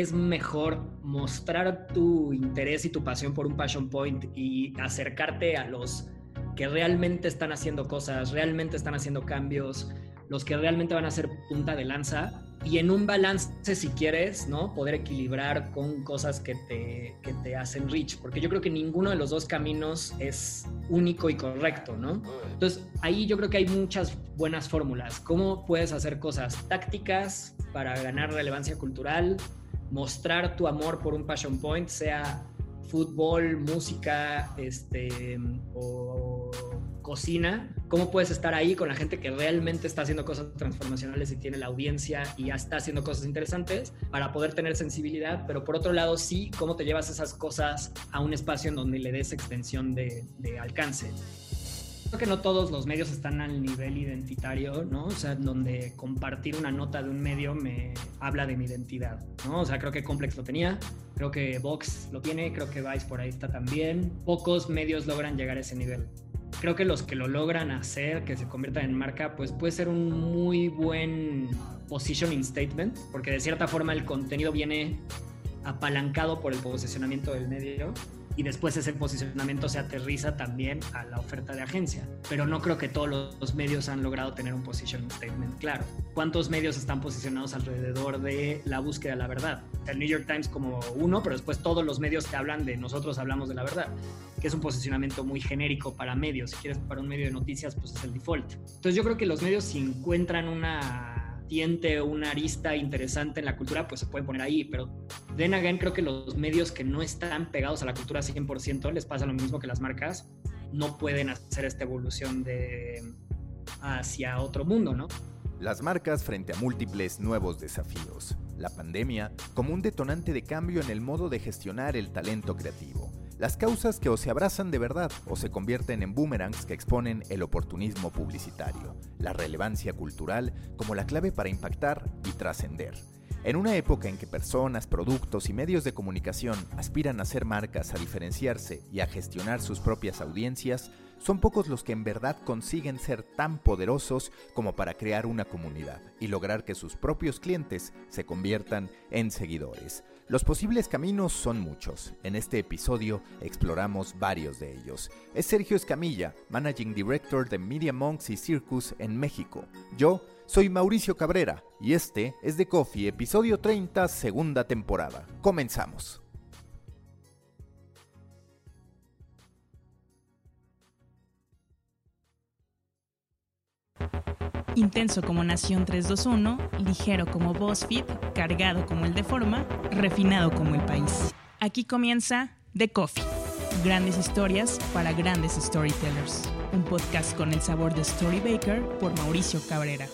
es mejor mostrar tu interés y tu pasión por un passion point y acercarte a los que realmente están haciendo cosas, realmente están haciendo cambios, los que realmente van a ser punta de lanza y en un balance, si quieres, ¿no? Poder equilibrar con cosas que te, que te hacen rich, porque yo creo que ninguno de los dos caminos es único y correcto, ¿no? Entonces, ahí yo creo que hay muchas buenas fórmulas. ¿Cómo puedes hacer cosas tácticas para ganar relevancia cultural? Mostrar tu amor por un passion point, sea fútbol, música, este, o cocina, cómo puedes estar ahí con la gente que realmente está haciendo cosas transformacionales y tiene la audiencia y ya está haciendo cosas interesantes para poder tener sensibilidad, pero por otro lado sí, cómo te llevas esas cosas a un espacio en donde le des extensión de, de alcance. Creo que no todos los medios están al nivel identitario, ¿no? O sea, donde compartir una nota de un medio me habla de mi identidad, ¿no? O sea, creo que Complex lo tenía, creo que Vox lo tiene, creo que Vice por ahí está también. Pocos medios logran llegar a ese nivel creo que los que lo logran hacer, que se conviertan en marca, pues puede ser un muy buen positioning statement, porque de cierta forma el contenido viene apalancado por el posicionamiento del medio y después ese posicionamiento se aterriza también a la oferta de agencia. Pero no creo que todos los medios han logrado tener un position statement claro. ¿Cuántos medios están posicionados alrededor de la búsqueda de la verdad? El New York Times como uno, pero después todos los medios que hablan de nosotros hablamos de la verdad, que es un posicionamiento muy genérico para medios. Si quieres para un medio de noticias, pues es el default. Entonces yo creo que los medios si encuentran una tiente una arista interesante en la cultura, pues se puede poner ahí. Pero then again, creo que los medios que no están pegados a la cultura 100% les pasa lo mismo que las marcas, no pueden hacer esta evolución de hacia otro mundo, ¿no? Las marcas frente a múltiples nuevos desafíos. La pandemia como un detonante de cambio en el modo de gestionar el talento creativo las causas que o se abrazan de verdad o se convierten en boomerangs que exponen el oportunismo publicitario, la relevancia cultural como la clave para impactar y trascender. En una época en que personas, productos y medios de comunicación aspiran a ser marcas, a diferenciarse y a gestionar sus propias audiencias, son pocos los que en verdad consiguen ser tan poderosos como para crear una comunidad y lograr que sus propios clientes se conviertan en seguidores. Los posibles caminos son muchos. En este episodio exploramos varios de ellos. Es Sergio Escamilla, Managing Director de Media Monks y Circus en México. Yo soy Mauricio Cabrera y este es The Coffee, episodio 30, segunda temporada. Comenzamos. Intenso como Nación 321, ligero como BuzzFeed, cargado como el de Forma, refinado como el país. Aquí comienza The Coffee. Grandes historias para grandes storytellers. Un podcast con el sabor de Storybaker por Mauricio Cabrera.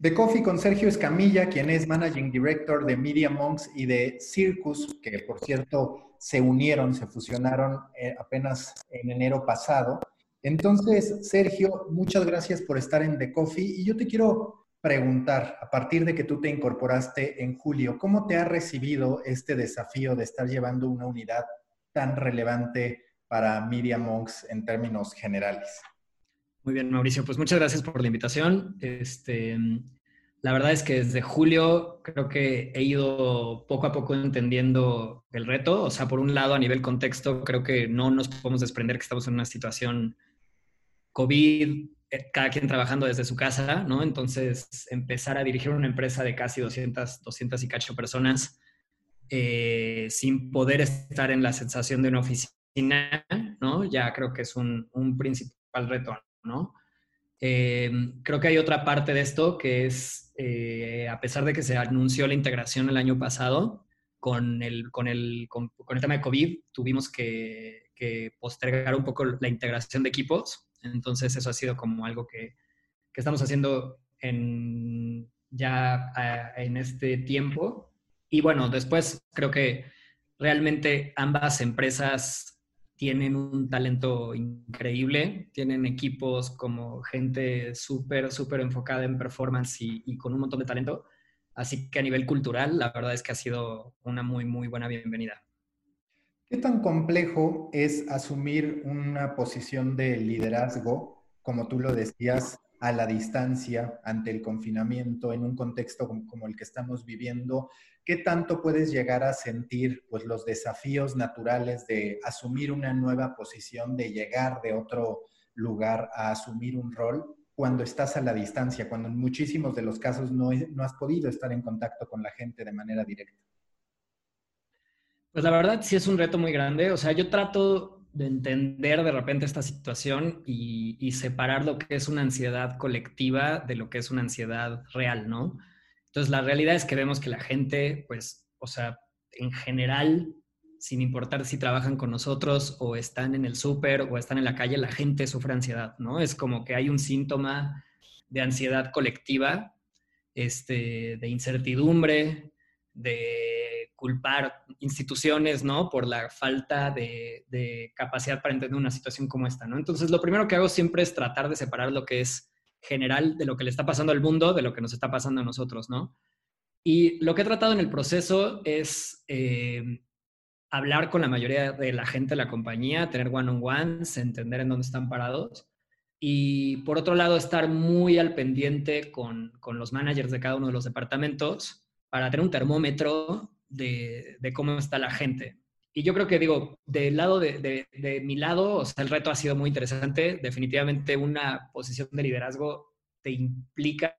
The Coffee con Sergio Escamilla, quien es Managing Director de Media Monks y de Circus, que por cierto se unieron, se fusionaron eh, apenas en enero pasado. Entonces, Sergio, muchas gracias por estar en The Coffee y yo te quiero preguntar, a partir de que tú te incorporaste en julio, ¿cómo te ha recibido este desafío de estar llevando una unidad tan relevante para Media Monks en términos generales? Muy bien, Mauricio, pues muchas gracias por la invitación. Este, la verdad es que desde julio creo que he ido poco a poco entendiendo el reto. O sea, por un lado, a nivel contexto, creo que no nos podemos desprender que estamos en una situación COVID, eh, cada quien trabajando desde su casa, ¿no? Entonces, empezar a dirigir una empresa de casi 200, 200 y cacho personas eh, sin poder estar en la sensación de una oficina, ¿no? Ya creo que es un, principal reto, ¿no? Eh, creo que hay otra parte de esto que es, a pesar de que se anunció la integración el año pasado, con el, con el, con, el tema de COVID tuvimos que, que postergar un poco la integración de equipos entonces eso ha sido como algo que, estamos haciendo en, ya en este tiempo. Y bueno, después creo que realmente ambas empresas tienen un talento increíble, tienen equipos como gente súper, súper enfocada en performance y, con un montón de talento. Así que a nivel cultural, la verdad es que ha sido una muy, muy buena bienvenida. ¿Qué tan complejo es asumir una posición de liderazgo, como tú lo decías, a la distancia ante el confinamiento en un contexto como, el que estamos viviendo, ¿qué tanto puedes llegar a sentir pues, los desafíos naturales de asumir una nueva posición, de llegar de otro lugar a asumir un rol cuando estás a la distancia, cuando en muchísimos de los casos no, no has podido estar en contacto con la gente de manera directa? Pues la verdad sí es un reto muy grande. O sea, yo trato de entender de repente esta situación y, y, separar lo que es una ansiedad colectiva de lo que es una ansiedad real, ¿no? Entonces, la realidad es que vemos que la gente, pues, o sea, en general sin importar si trabajan con nosotros o están en el súper o están en la calle, la gente sufre ansiedad, ¿no? Es como que hay un síntoma de ansiedad colectiva, este, de incertidumbre, de culpar instituciones, ¿no? Por la falta de, de, capacidad para entender una situación como esta, ¿no? Entonces, lo primero que hago siempre es tratar de separar lo que es general de lo que le está pasando al mundo de lo que nos está pasando a nosotros, ¿no? Y lo que he tratado en el proceso es eh, hablar con la mayoría de la gente de la compañía, tener one-on-ones, entender en dónde están parados. Y por otro lado, estar muy al pendiente con, con los managers de cada uno de los departamentos para tener un termómetro de, cómo está la gente. Y yo creo que digo, del lado de, de, mi lado, el reto ha sido muy interesante. Definitivamente una posición de liderazgo te implica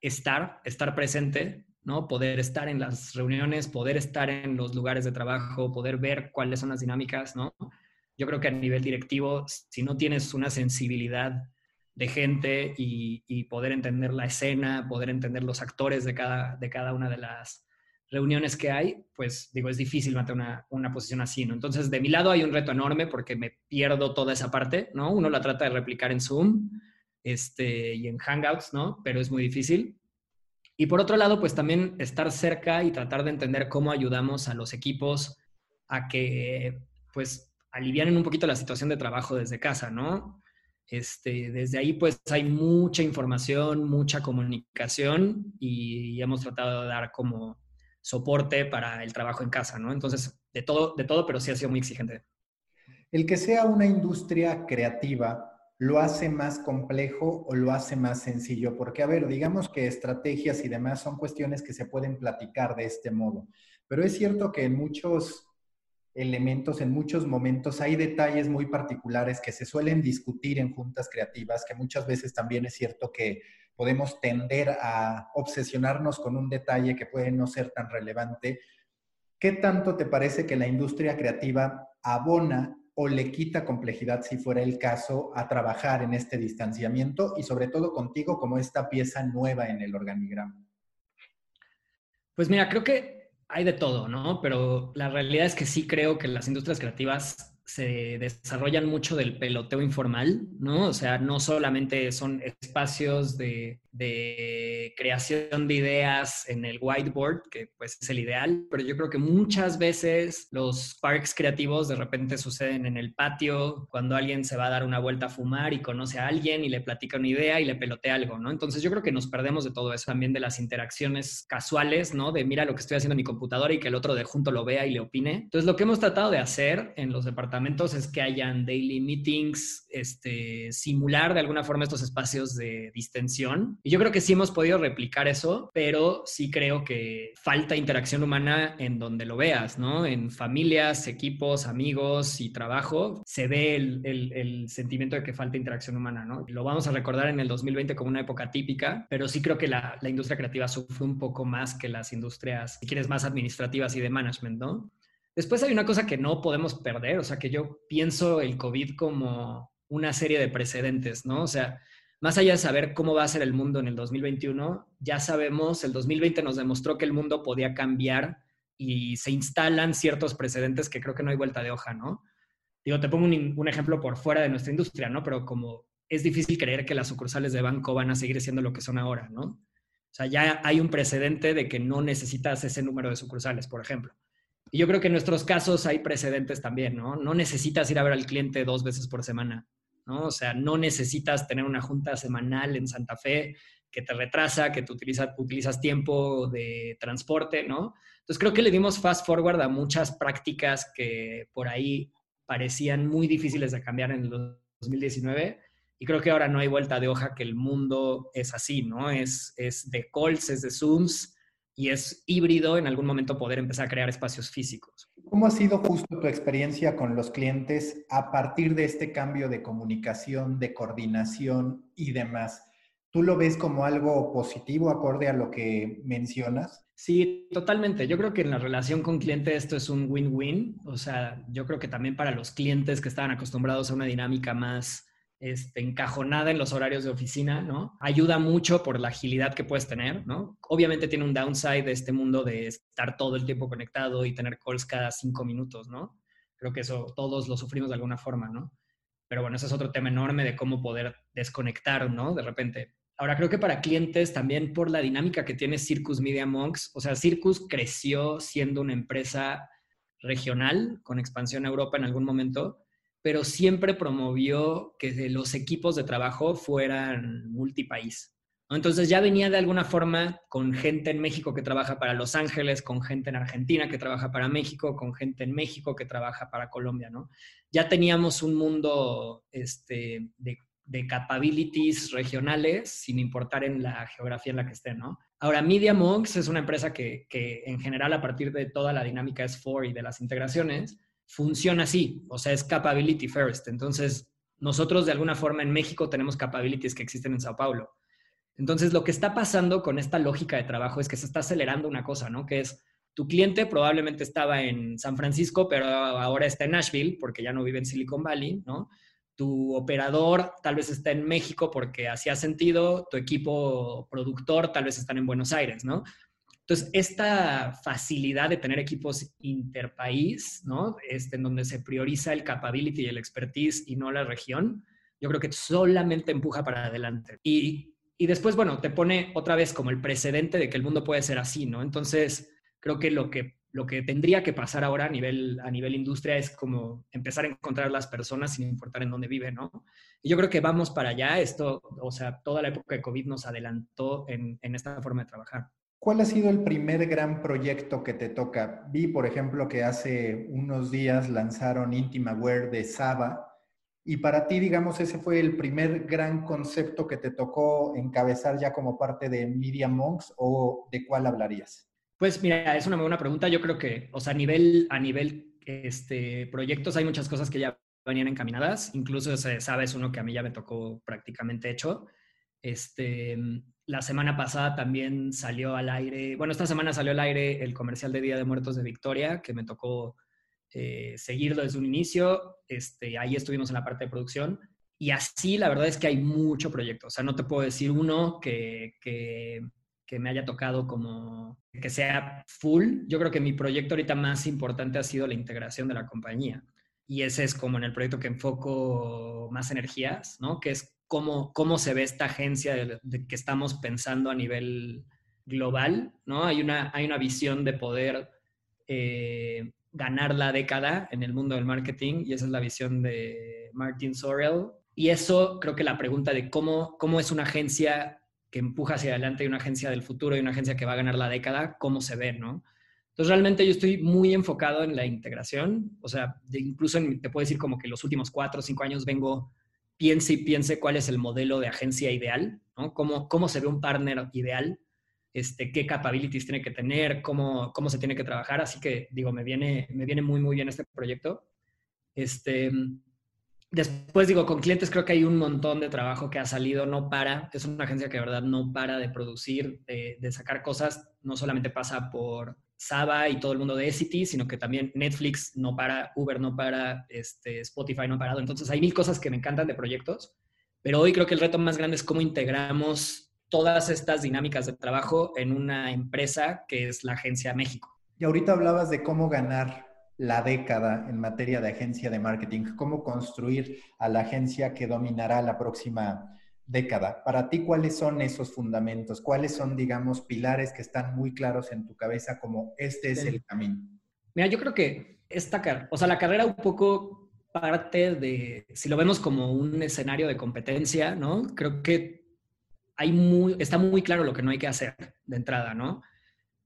estar, estar presente, ¿no? Poder estar en las reuniones, poder estar en los lugares de trabajo, poder ver cuáles son las dinámicas, ¿no? Yo creo que a nivel directivo, si no tienes una sensibilidad de gente y, poder entender la escena, poder entender los actores de cada, de cada una de las reuniones que hay, pues digo, es difícil mantener una, una, posición así, ¿no? Entonces, de mi lado hay un reto enorme porque me pierdo toda esa parte, ¿no? Uno la trata de replicar en Zoom este, y en Hangouts, ¿no? Pero es muy difícil. Y por otro lado, pues también estar cerca y tratar de entender cómo ayudamos a los equipos a que, pues, alivianen un poquito la situación de trabajo desde casa, ¿no? Este, desde ahí, pues, hay mucha información, mucha comunicación y hemos tratado de dar como soporte para el trabajo en casa, ¿no? Entonces, de todo, de todo, pero sí ha sido muy exigente. El que sea una industria creativa lo hace más complejo o lo hace más sencillo? Porque, a ver, digamos que estrategias y demás son cuestiones que se pueden platicar de este modo, pero es cierto que en muchos elementos, en muchos momentos hay detalles muy particulares que se suelen discutir en juntas creativas, que muchas veces también es cierto que podemos tender a obsesionarnos con un detalle que puede no ser tan relevante. ¿Qué tanto te parece que la industria creativa abona o le quita complejidad, si fuera el caso, a trabajar en este distanciamiento y sobre todo contigo como esta pieza nueva en el organigrama? Pues mira, creo que hay de todo, ¿no? Pero la realidad es que sí creo que las industrias creativas se desarrollan mucho del peloteo informal, ¿no? O sea, no solamente son espacios de, creación de ideas en el whiteboard, que pues es el ideal, pero yo creo que muchas veces los parks creativos de repente suceden en el patio, cuando alguien se va a dar una vuelta a fumar y conoce a alguien y le platica una idea y le pelotea algo, ¿no? Entonces yo creo que nos perdemos de todo eso, también de las interacciones casuales, ¿no? De mira lo que estoy haciendo en mi computadora y que el otro de junto lo vea y le opine. Entonces lo que hemos tratado de hacer en los departamentos es que hayan daily meetings, este, simular de alguna forma estos espacios de distensión. Y yo creo que sí hemos podido replicar eso, pero sí creo que falta interacción humana en donde lo veas, ¿no? En familias, equipos, amigos y trabajo, se ve el, sentimiento de que falta interacción humana, ¿no? Lo vamos a recordar en el 2020 como una época típica, pero sí creo que la, la industria creativa sufre un poco más que las industrias, si quieres, más administrativas y de management, ¿no? Después hay una cosa que no podemos perder, o sea, que yo pienso el COVID como una serie de precedentes, ¿no? O sea, más allá de saber cómo va a ser el mundo en el 2021, ya sabemos, el 2020 nos demostró que el mundo podía cambiar y se instalan ciertos precedentes que creo que no hay vuelta de hoja, ¿no? Digo, te pongo un, ejemplo por fuera de nuestra industria, ¿no? Pero como es difícil creer que las sucursales de banco van a seguir siendo lo que son ahora, ¿no? O sea, ya hay un precedente de que no necesitas ese número de sucursales, por ejemplo. Y yo creo que en nuestros casos hay precedentes también, ¿no? No necesitas ir a ver al cliente dos veces por semana, ¿no? O sea, no necesitas tener una junta semanal en Santa Fe que te retrasa, que tú utilizas, utilizas tiempo de transporte, ¿no? Entonces creo que le dimos fast forward a muchas prácticas que por ahí parecían muy difíciles de cambiar en el 2019 Y creo que ahora no hay vuelta de hoja que el mundo es así, ¿no? Es, es de calls, es de Zooms y es híbrido en algún momento poder empezar a crear espacios físicos. ¿Cómo ha sido justo tu experiencia con los clientes a partir de este cambio de comunicación, de coordinación y demás? ¿Tú lo ves como algo positivo acorde a lo que mencionas? Sí, totalmente. Yo creo que en la relación con cliente esto es un win-win. O sea, yo creo que también para los clientes que estaban acostumbrados a una dinámica más este, encajonada en los horarios de oficina, ¿no? Ayuda mucho por la agilidad que puedes tener, ¿no? Obviamente tiene un downside de este mundo de estar todo el tiempo conectado y tener calls cada cinco minutos, ¿no? Creo que eso todos lo sufrimos de alguna forma, ¿no? Pero bueno, ese es otro tema enorme de cómo poder desconectar, ¿no? De repente. Ahora, creo que para clientes también por la dinámica que tiene Circus Media Monks, o sea, Circus creció siendo una empresa regional con expansión a Europa en algún momento, pero siempre promovió que los equipos de trabajo fueran multipaís. Entonces ya venía de alguna forma con gente en México que trabaja para Los Ángeles, con gente en Argentina que trabaja para México, con gente en México que trabaja para Colombia, ¿no? Ya teníamos un mundo este, de de capabilities regionales sin importar en la geografía en la que estén, ¿no? Ahora, Media Monks es una empresa que, en general a partir de toda la dinámica S4 y de las integraciones funciona así, o sea, es capability first. Entonces, nosotros de alguna forma en México tenemos capabilities que existen en Sao Paulo. Entonces, lo que está pasando con esta lógica de trabajo es que se está acelerando una cosa, ¿no? Que es tu cliente probablemente estaba en San Francisco, pero ahora está en Nashville porque ya no vive en Silicon Valley, ¿no? tu operador tal vez está en México porque hacía sentido, tu equipo productor tal vez están en Buenos Aires, ¿no? Entonces, esta facilidad de tener equipos interpaís, ¿no? Este, en donde se prioriza el capability y el expertise y no la región, yo creo que solamente empuja para adelante. Y, y después, bueno, te pone otra vez como el precedente de que el mundo puede ser así, ¿no? Entonces, creo que lo que lo que tendría que pasar ahora a nivel, a nivel industria es como empezar a encontrar las personas sin importar en dónde viven, ¿no? Y yo creo que vamos para allá. Esto, o sea, toda la época de COVID nos adelantó en, en esta forma de trabajar. ¿Cuál ha sido el primer gran proyecto que te toca? Vi, por ejemplo, que hace unos días lanzaron Intimaware de Saba. Y para ti, digamos, ese fue el primer gran concepto que te tocó encabezar ya como parte de Media Monks o de cuál hablarías? Pues mira, es una buena pregunta. Yo creo que, o sea, a nivel, a nivel este, proyectos hay muchas cosas que ya venían encaminadas. Incluso, se sabe, es uno que a mí ya me tocó prácticamente hecho. Este, la semana pasada también salió al aire, bueno, esta semana salió al aire el comercial de Día de Muertos de Victoria, que me tocó eh, seguirlo desde un inicio. Este, ahí estuvimos en la parte de producción. Y así, la verdad es que hay mucho proyecto. O sea, no te puedo decir uno que, que que me haya tocado como que sea full. Yo creo que mi proyecto ahorita más importante ha sido la integración de la compañía. Y ese es como en el proyecto que enfoco más energías, ¿no? Que es cómo, cómo se ve esta agencia de, que estamos pensando a nivel global, ¿no? Hay una, hay una visión de poder eh, ganar la década en el mundo del marketing y esa es la visión de Martin Sorrell. Y eso creo que la pregunta de cómo, cómo es una agencia que empuja hacia adelante y una agencia del futuro y una agencia que va a ganar la década, cómo se ve, ¿no? Entonces, realmente yo estoy muy enfocado en la integración, o sea, incluso te puedo decir como que los últimos cuatro o cinco años vengo, piense y piense cuál es el modelo de agencia ideal. Cómo, cómo se ve un partner ideal, este, qué capabilities tiene que tener, cómo, cómo se tiene que trabajar, así que digo, me viene, me viene muy, muy bien este proyecto. Este, Después digo, con clientes creo que hay un montón de trabajo que ha salido, no para, es una agencia que de verdad no para de producir, de, sacar cosas, no solamente pasa por Saba y todo el mundo de City, sino que también Netflix no para, Uber no para, este, Spotify no ha parado. Entonces hay mil cosas que me encantan de proyectos, pero hoy creo que el reto más grande es cómo integramos todas estas dinámicas de trabajo en una empresa que es la Agencia México. Y ahorita hablabas de cómo ganar la década en materia de agencia de marketing? ¿Cómo construir a la agencia que dominará la próxima década? Para ti, ¿cuáles son esos fundamentos? ¿Cuáles son, digamos, pilares que están muy claros en tu cabeza como este es el camino? Mira, yo creo que esta, o sea, la carrera un poco parte de, si lo vemos como un escenario de competencia, ¿no? Creo que hay muy, está muy claro lo que no hay que hacer de entrada, ¿no?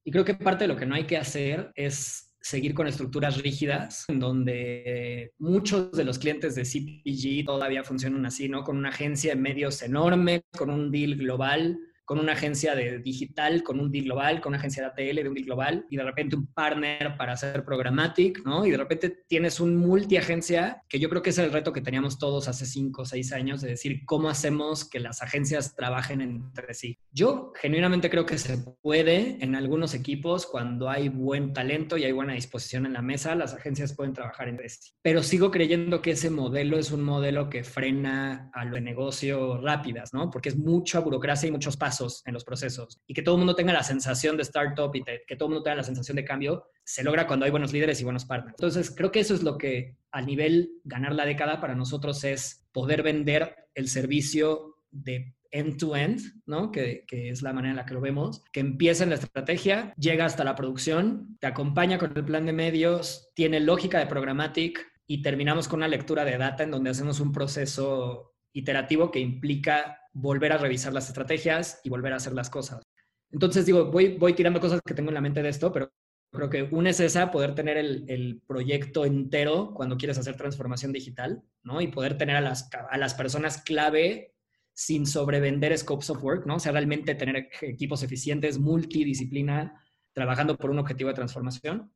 Y creo que parte de lo que no hay que hacer es seguir con estructuras rígidas, en donde muchos de los clientes de CPG todavía funcionan así, ¿no? Con una agencia de medios enorme, con un deal global, con una agencia de digital, con un deal global, con una agencia de ATL de un deal global, y de repente un partner para hacer programmatic, ¿no? Y de repente tienes un multiagencia, que yo creo que es el reto que teníamos todos hace cinco o seis años, de decir cómo hacemos que las agencias trabajen entre sí. Yo genuinamente creo que se puede en algunos equipos cuando hay buen talento y hay buena disposición en la mesa, las agencias pueden trabajar entre sí. Pero sigo creyendo que ese modelo es un modelo que frena a los de negocio rápidas, ¿no? Porque es mucha burocracia y muchos pasos en los procesos y que todo el mundo tenga la sensación de startup y que todo el mundo tenga la sensación de cambio, se logra cuando hay buenos líderes y buenos partners. Entonces, creo que eso es lo que a nivel ganar la década para nosotros es poder vender el servicio de end-to-end, ¿no? Que, que, es la manera en la que lo vemos, que empieza en la estrategia, llega hasta la producción, te acompaña con el plan de medios, tiene lógica de programmatic y terminamos con una lectura de data en donde hacemos un proceso iterativo que implica volver a revisar las estrategias y volver a hacer las cosas. Entonces, digo, voy, voy tirando cosas que tengo en la mente de esto, pero creo que una es esa, poder tener el, proyecto entero cuando quieres hacer transformación digital, ¿no? Y poder tener a las, a las personas clave sin sobrevender scopes of work, ¿no? O sea, realmente tener equipos eficientes, multidisciplina, trabajando por un objetivo de transformación.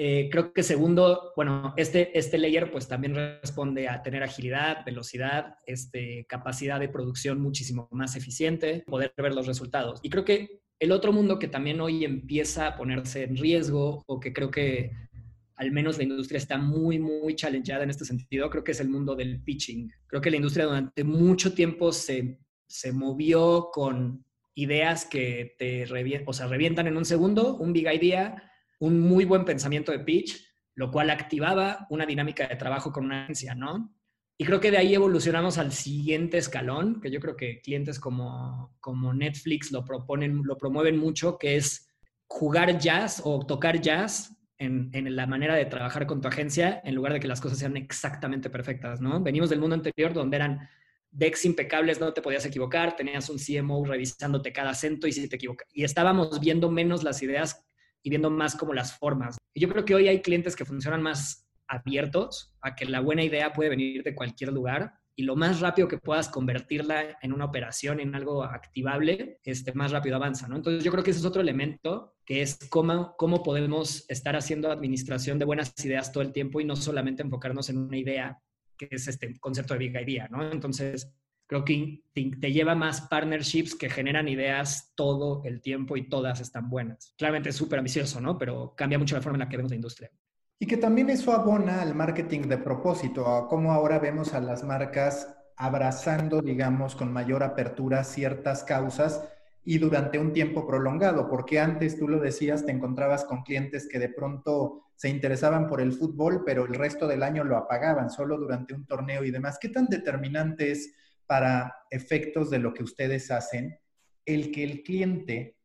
Eh, creo que segundo, bueno, este, este layer pues también responde a tener agilidad, velocidad, este, capacidad de producción muchísimo más eficiente, poder ver los resultados. Y creo que el otro mundo que también hoy empieza a ponerse en riesgo o que creo que al menos la industria está muy, muy challengeada en este sentido, creo que es el mundo del pitching. Creo que la industria durante mucho tiempo se, se movió con ideas que te o sea, revientan en un segundo, un big idea, un muy buen pensamiento de pitch, lo cual activaba una dinámica de trabajo con una agencia, ¿no? Y creo que de ahí evolucionamos al siguiente escalón, que yo creo que clientes como, como Netflix lo proponen, lo promueven mucho, que es jugar jazz o tocar jazz en, en, la manera de trabajar con tu agencia en lugar de que las cosas sean exactamente perfectas, ¿no? Venimos del mundo anterior donde eran decks impecables, no te podías equivocar, tenías un CMO revisándote cada acento y si te equivocas. Y estábamos viendo menos las ideas viendo más como las formas. Yo creo que hoy hay clientes que funcionan más abiertos a que la buena idea puede venir de cualquier lugar y lo más rápido que puedas convertirla en una operación, en algo activable, este, más rápido avanza, ¿no? Entonces yo creo que ese es otro elemento, que es cómo, cómo podemos estar haciendo administración de buenas ideas todo el tiempo y no solamente enfocarnos en una idea, que es este concepto de Big Idea, ¿no? Entonces, creo que te, lleva más partnerships que generan ideas todo el tiempo y todas están buenas. Claramente es súper ambicioso, ¿no? Pero cambia mucho la forma en la que vemos la industria. Y que también eso abona al marketing de propósito, a cómo ahora vemos a las marcas abrazando, digamos, con mayor apertura ciertas causas y durante un tiempo prolongado, porque antes tú lo decías, te encontrabas con clientes que de pronto se interesaban por el fútbol, pero el resto del año lo apagaban, solo durante un torneo y demás. ¿Qué tan determinante es para efectos de lo que ustedes hacen, el que el cliente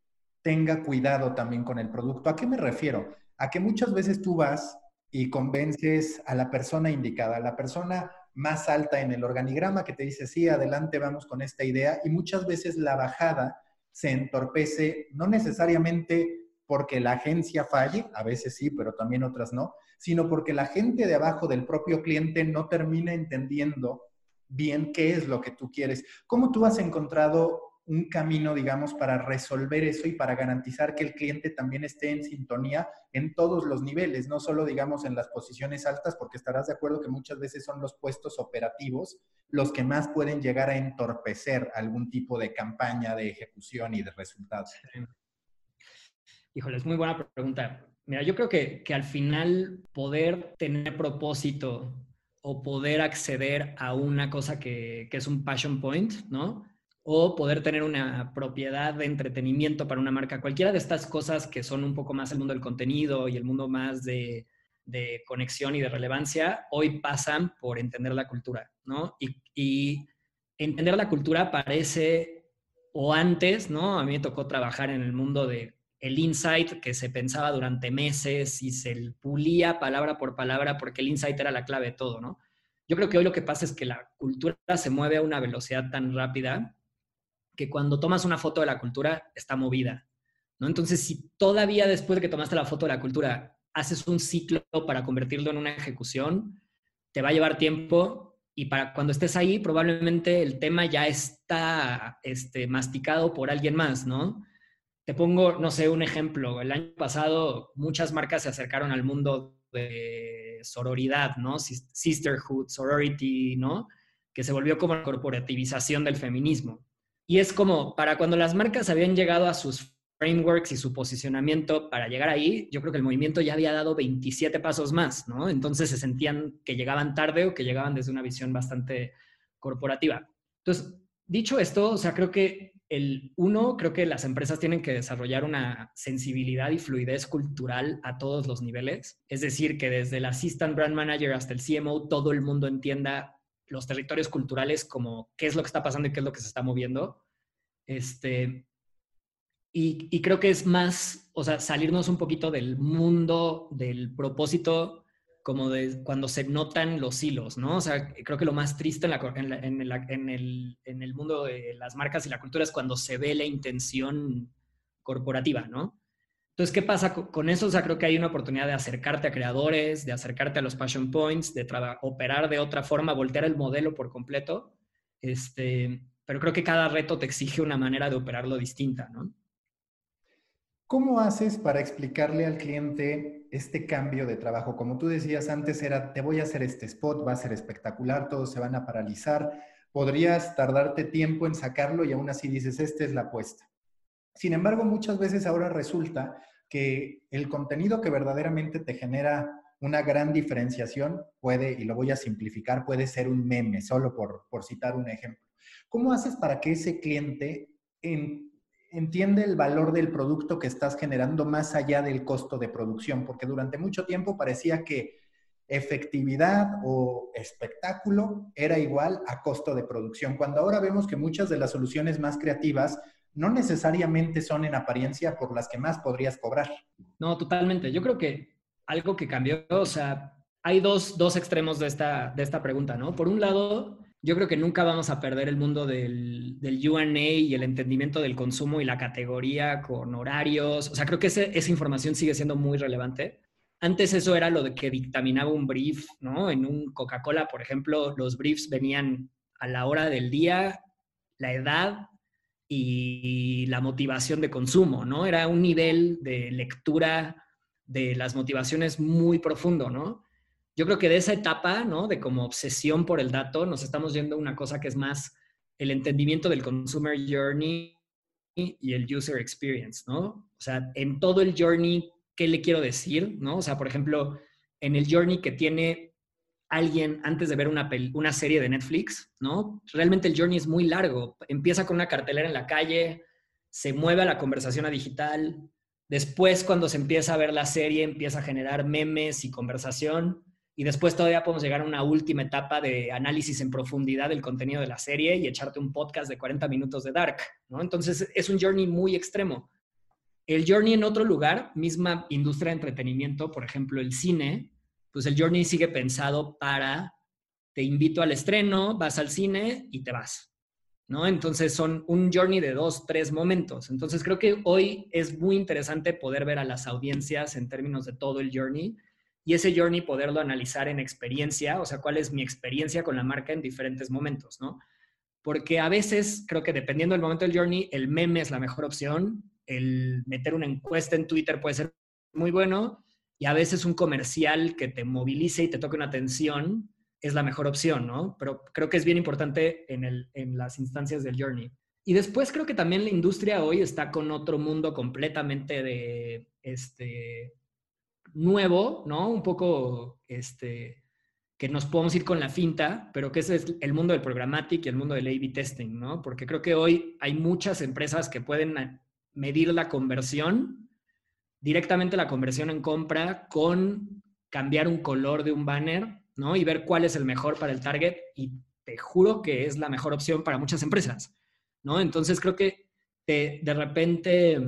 tenga cuidado también con el producto. ¿A qué me refiero? A que muchas veces tú vas y convences a la persona indicada, a la persona más alta en el organigrama que te dice, sí, adelante, vamos con esta idea, y muchas veces la bajada se entorpece, no necesariamente porque la agencia falle, a veces sí, pero también otras no, sino porque la gente de abajo del propio cliente no termina entendiendo bien qué es lo que tú quieres. ¿Cómo tú has encontrado un camino, digamos, para resolver eso y para garantizar que el cliente también esté en sintonía en todos los niveles, no solo, digamos, en las posiciones altas, porque estarás de acuerdo que muchas veces son los puestos operativos los que más pueden llegar a entorpecer algún tipo de campaña de ejecución y de resultados. Híjole, es muy buena pregunta. Mira, yo creo que, que al final poder tener propósito o poder acceder a una cosa que, es un passion point, ¿no? O poder tener una propiedad de entretenimiento para una marca. Cualquiera de estas cosas que son un poco más el mundo del contenido y el mundo más de, conexión y de relevancia, hoy pasan por entender la cultura, ¿no? Y, y, entender la cultura parece, o antes, ¿no? A mí me tocó trabajar en el mundo de el insight que se pensaba durante meses y se pulía palabra por palabra porque el insight era la clave de todo, ¿no? Yo creo que hoy lo que pasa es que la cultura se mueve a una velocidad tan rápida que cuando tomas una foto de la cultura está movida. ¿no? Entonces, si todavía después de que tomaste la foto de la cultura haces un ciclo para convertirlo en una ejecución, te va a llevar tiempo y para cuando estés ahí probablemente el tema ya está este, masticado por alguien más, ¿no? Te pongo, no sé, un ejemplo. El año pasado muchas marcas se acercaron al mundo de sororidad, ¿no? Sisterhood, sorority, ¿no? Que se volvió como la corporativización del feminismo. Y es como, para cuando las marcas habían llegado a sus frameworks y su posicionamiento para llegar ahí, yo creo que el movimiento ya había dado 27 pasos más, ¿no? Entonces se sentían que llegaban tarde o que llegaban desde una visión bastante corporativa. Entonces, dicho esto, o sea, creo que el uno, creo que las empresas tienen que desarrollar una sensibilidad y fluidez cultural a todos los niveles. Es decir, que desde el assistant brand manager hasta el CMO, todo el mundo entienda los territorios culturales como qué es lo que está pasando y qué es lo que se está moviendo. Este, y, creo que es más, o sea, salirnos un poquito del mundo, del propósito, como de cuando se notan los hilos, ¿no? O sea, creo que lo más triste en, en, el, en, el, mundo de las marcas y la cultura es cuando se ve la intención corporativa, ¿no? Entonces, ¿qué pasa con eso? O sea, creo que hay una oportunidad de acercarte a creadores, de acercarte a los passion points, de operar de otra forma, voltear el modelo por completo. Este, pero creo que cada reto te exige una manera de operarlo distinta, ¿no? ¿Cómo haces para explicarle al cliente este cambio de trabajo? Como tú decías antes, era, te voy a hacer este spot, va a ser espectacular, todos se van a paralizar, podrías tardarte tiempo en sacarlo y aún así dices, esta es la apuesta. Sin embargo, muchas veces ahora resulta que el contenido que verdaderamente te genera una gran diferenciación puede, y lo voy a simplificar, puede ser un meme, solo por, por citar un ejemplo. ¿Cómo haces para que ese cliente en, entiende el valor del producto que estás generando más allá del costo de producción, porque durante mucho tiempo parecía que efectividad o espectáculo era igual a costo de producción, cuando ahora vemos que muchas de las soluciones más creativas no necesariamente son en apariencia por las que más podrías cobrar. No, totalmente. Yo creo que algo que cambió, o sea, hay dos, dos extremos de esta, de esta pregunta, ¿no? Por un lado, yo creo que nunca vamos a perder el mundo del, del UNA y el entendimiento del consumo y la categoría con horarios. O sea, creo que esa información sigue siendo muy relevante. Antes eso era lo de que dictaminaba un brief, ¿no? En un Coca-Cola, por ejemplo, los briefs venían a la hora del día, la edad y la motivación de consumo, ¿no? Era un nivel de lectura de las motivaciones muy profundo, ¿no? Yo creo que de esa etapa, ¿no? De como obsesión por el dato, nos estamos yendo a una cosa que es más el entendimiento del consumer journey y el user experience, ¿no? O sea, en todo el journey, ¿qué le quiero decir, ¿no? O sea, por ejemplo, en el journey que tiene alguien antes de ver una, serie de Netflix, ¿no? Realmente el journey es muy largo. Empieza con una cartelera en la calle, se mueve a la conversación a digital, después cuando se empieza a ver la serie empieza a generar memes y conversación, y después todavía podemos llegar a una última etapa de análisis en profundidad del contenido de la serie y echarte un podcast de 40 minutos de Dark, ¿no? Entonces es un journey muy extremo. El journey en otro lugar, misma industria de entretenimiento, por ejemplo, el cine, pues el journey sigue pensado para te invito al estreno, vas al cine y te vas, ¿no? Entonces son un journey de dos, tres momentos. Entonces creo que hoy es muy interesante poder ver a las audiencias en términos de todo el journey y ese journey poderlo analizar en experiencia, o sea, cuál es mi experiencia con la marca en diferentes momentos, ¿no? Porque a veces creo que dependiendo del momento del journey, el meme es la mejor opción, el meter una encuesta en Twitter puede ser muy bueno y a veces un comercial que te movilice y te toque una atención es la mejor opción, ¿no? Pero creo que es bien importante en, el, en las instancias del journey. Y después creo que también la industria hoy está con otro mundo completamente de, este, nuevo, ¿no? Un poco, este, que nos podemos ir con la finta, pero que ese es el mundo del programmatic y el mundo del A-B testing, ¿no? Porque creo que hoy hay muchas empresas que pueden medir la conversión, directamente la conversión en compra con cambiar un color de un banner, ¿no? Y ver cuál es el mejor para el target y te juro que es la mejor opción para muchas empresas, ¿no? Entonces creo que de repente,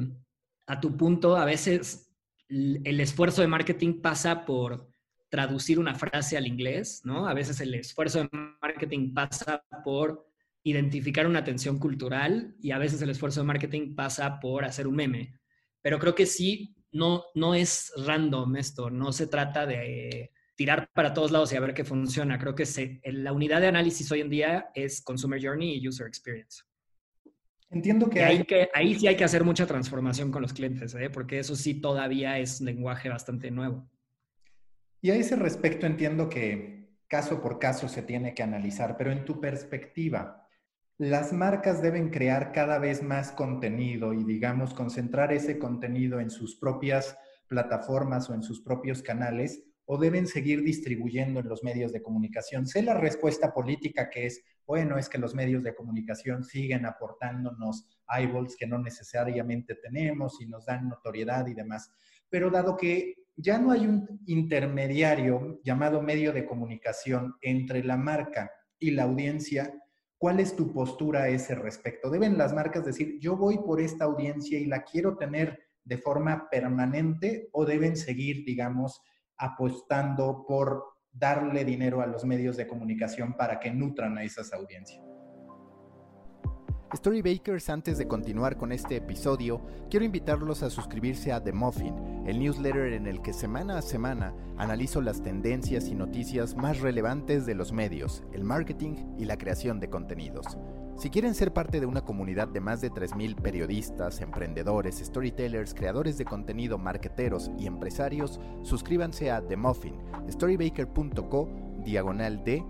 a tu punto, a veces el esfuerzo de marketing pasa por traducir una frase al inglés, ¿no? A veces el esfuerzo de marketing pasa por identificar una tensión cultural y a veces el esfuerzo de marketing pasa por hacer un meme. pero creo que sí, no, no es random esto, no se trata de tirar para todos lados y a ver qué funciona. Creo que la unidad de análisis hoy en día es Consumer Journey y User Experience. Entiendo que, hay... que ahí sí hay que hacer mucha transformación con los clientes, ¿eh? porque eso sí todavía es lenguaje bastante nuevo. Y a ese respecto entiendo que caso por caso se tiene que analizar, pero en tu perspectiva, las marcas deben crear cada vez más contenido y, digamos, concentrar ese contenido en sus propias plataformas o en sus propios canales o deben seguir distribuyendo en los medios de comunicación? Sé la respuesta política que es, bueno, es que los medios de comunicación siguen aportándonos eyeballs que no necesariamente tenemos y nos dan notoriedad y demás. Pero dado que ya no hay un intermediario llamado medio de comunicación entre la marca y la audiencia, ¿cuál es tu postura a ese respecto? ¿Deben las marcas decir, yo voy por esta audiencia y la quiero tener de forma permanente o deben seguir, digamos, apostando por darle dinero a los medios de comunicación para que nutran a esas audiencias. Storybakers, antes de continuar con este episodio, quiero invitarlos a suscribirse a The Muffin, el newsletter en el que semana a semana analizo las tendencias y noticias más relevantes de los medios, el marketing y la creación de contenidos. Si quieren ser parte de una comunidad de más de 3.000 periodistas, emprendedores, storytellers, creadores de contenido, marqueteros y empresarios, suscríbanse a The Muffin, storybaker.co, diagonal de,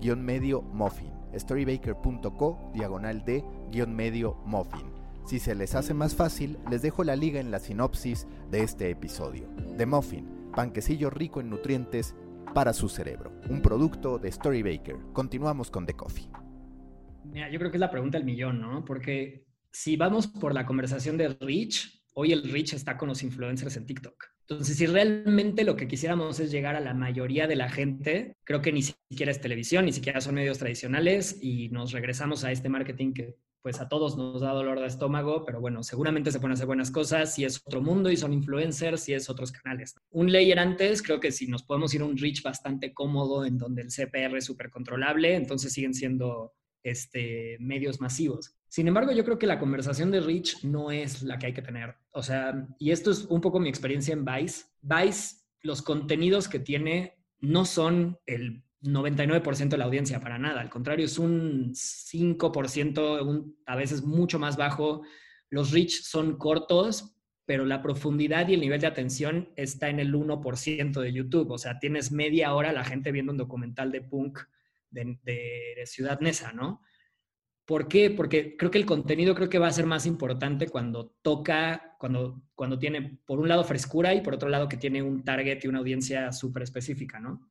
guion medio muffin, storybaker.co, diagonal de, guion medio muffin. Si se les hace más fácil, les dejo la liga en la sinopsis de este episodio. The Muffin, panquecillo rico en nutrientes para su cerebro, un producto de Storybaker. Continuamos con The Coffee. Yo creo que es la pregunta del millón, ¿no? Porque si vamos por la conversación de Rich, hoy el Rich está con los influencers en TikTok. Entonces, si realmente lo que quisiéramos es llegar a la mayoría de la gente, creo que ni siquiera es televisión, ni siquiera son medios tradicionales y nos regresamos a este marketing que pues a todos nos da dolor de estómago, pero bueno, seguramente se pueden hacer buenas cosas si es otro mundo y son influencers, si es otros canales. Un layer antes, creo que si nos podemos ir a un reach bastante cómodo en donde el CPR es súper controlable, entonces siguen siendo este, medios masivos. Sin embargo, yo creo que la conversación de Rich no es la que hay que tener. O sea, y esto es un poco mi experiencia en Vice. Vice, los contenidos que tiene no son el 99% de la audiencia para nada. Al contrario, es un 5%, a veces mucho más bajo. Los Rich son cortos, pero la profundidad y el nivel de atención está en el 1% de YouTube. O sea, tienes media hora la gente viendo un documental de punk de, Ciudad Nesa, ¿no? ¿Por qué? Porque creo que el contenido creo que va a ser más importante cuando toca, cuando, cuando tiene, por un lado, frescura y por otro lado, que tiene un target y una audiencia súper específica, ¿no?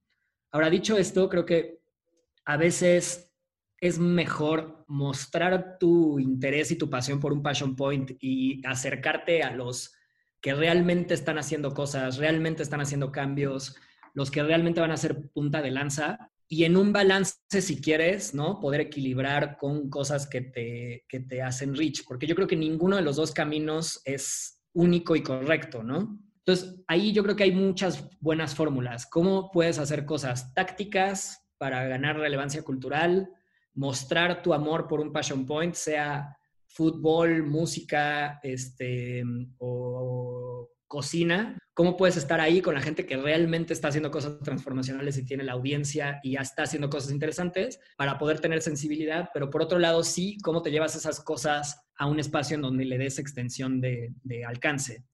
Ahora, dicho esto, creo que a veces es mejor mostrar tu interés y tu pasión por un passion point y acercarte a los que realmente están haciendo cosas, realmente están haciendo cambios, los que realmente van a ser punta de lanza y en un balance, si quieres, ¿no? Poder equilibrar con cosas que te, que te hacen rich, porque yo creo que ninguno de los dos caminos es único y correcto, ¿no? Entonces, ahí yo creo que hay muchas buenas fórmulas. ¿Cómo puedes hacer cosas tácticas para ganar relevancia cultural? Mostrar tu amor por un passion point, sea fútbol, música, este, o cocina, cómo puedes estar ahí con la gente que realmente está haciendo cosas transformacionales y tiene la audiencia y ya está haciendo cosas interesantes para poder tener sensibilidad, pero por otro lado sí, cómo te llevas esas cosas a un espacio en donde le des extensión de, de alcance.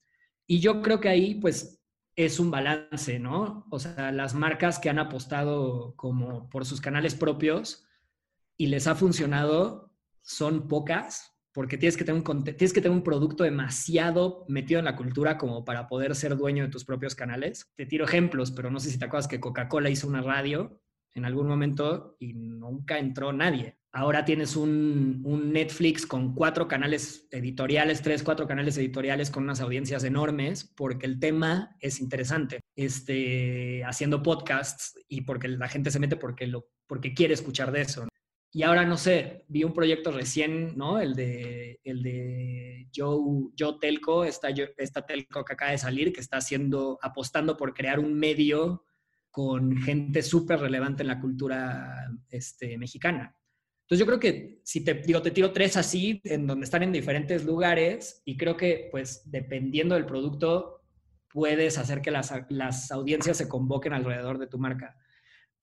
Y yo creo que ahí pues es un balance, ¿no? O sea, las marcas que han apostado como por sus canales propios y les ha funcionado son pocas, porque tienes que, tener un, tienes que tener un producto demasiado metido en la cultura como para poder ser dueño de tus propios canales. Te tiro ejemplos, pero no sé si te acuerdas que Coca-Cola hizo una radio en algún momento y nunca entró nadie. Ahora tienes un, un, Netflix con cuatro canales editoriales, tres, cuatro canales editoriales con unas audiencias enormes, porque el tema es interesante. Este, haciendo podcasts y porque la gente se mete porque, lo, porque quiere escuchar de eso. Y ahora, no sé, vi un proyecto recién, ¿no? El de, el de Joe, Joe Telco, esta, esta Telco que acaba de salir, que está haciendo, apostando por crear un medio con gente súper relevante en la cultura este, mexicana. Entonces yo creo que si te digo, te tiro tres así, en donde están en diferentes lugares, y creo que pues dependiendo del producto, puedes hacer que las, las audiencias se convoquen alrededor de tu marca.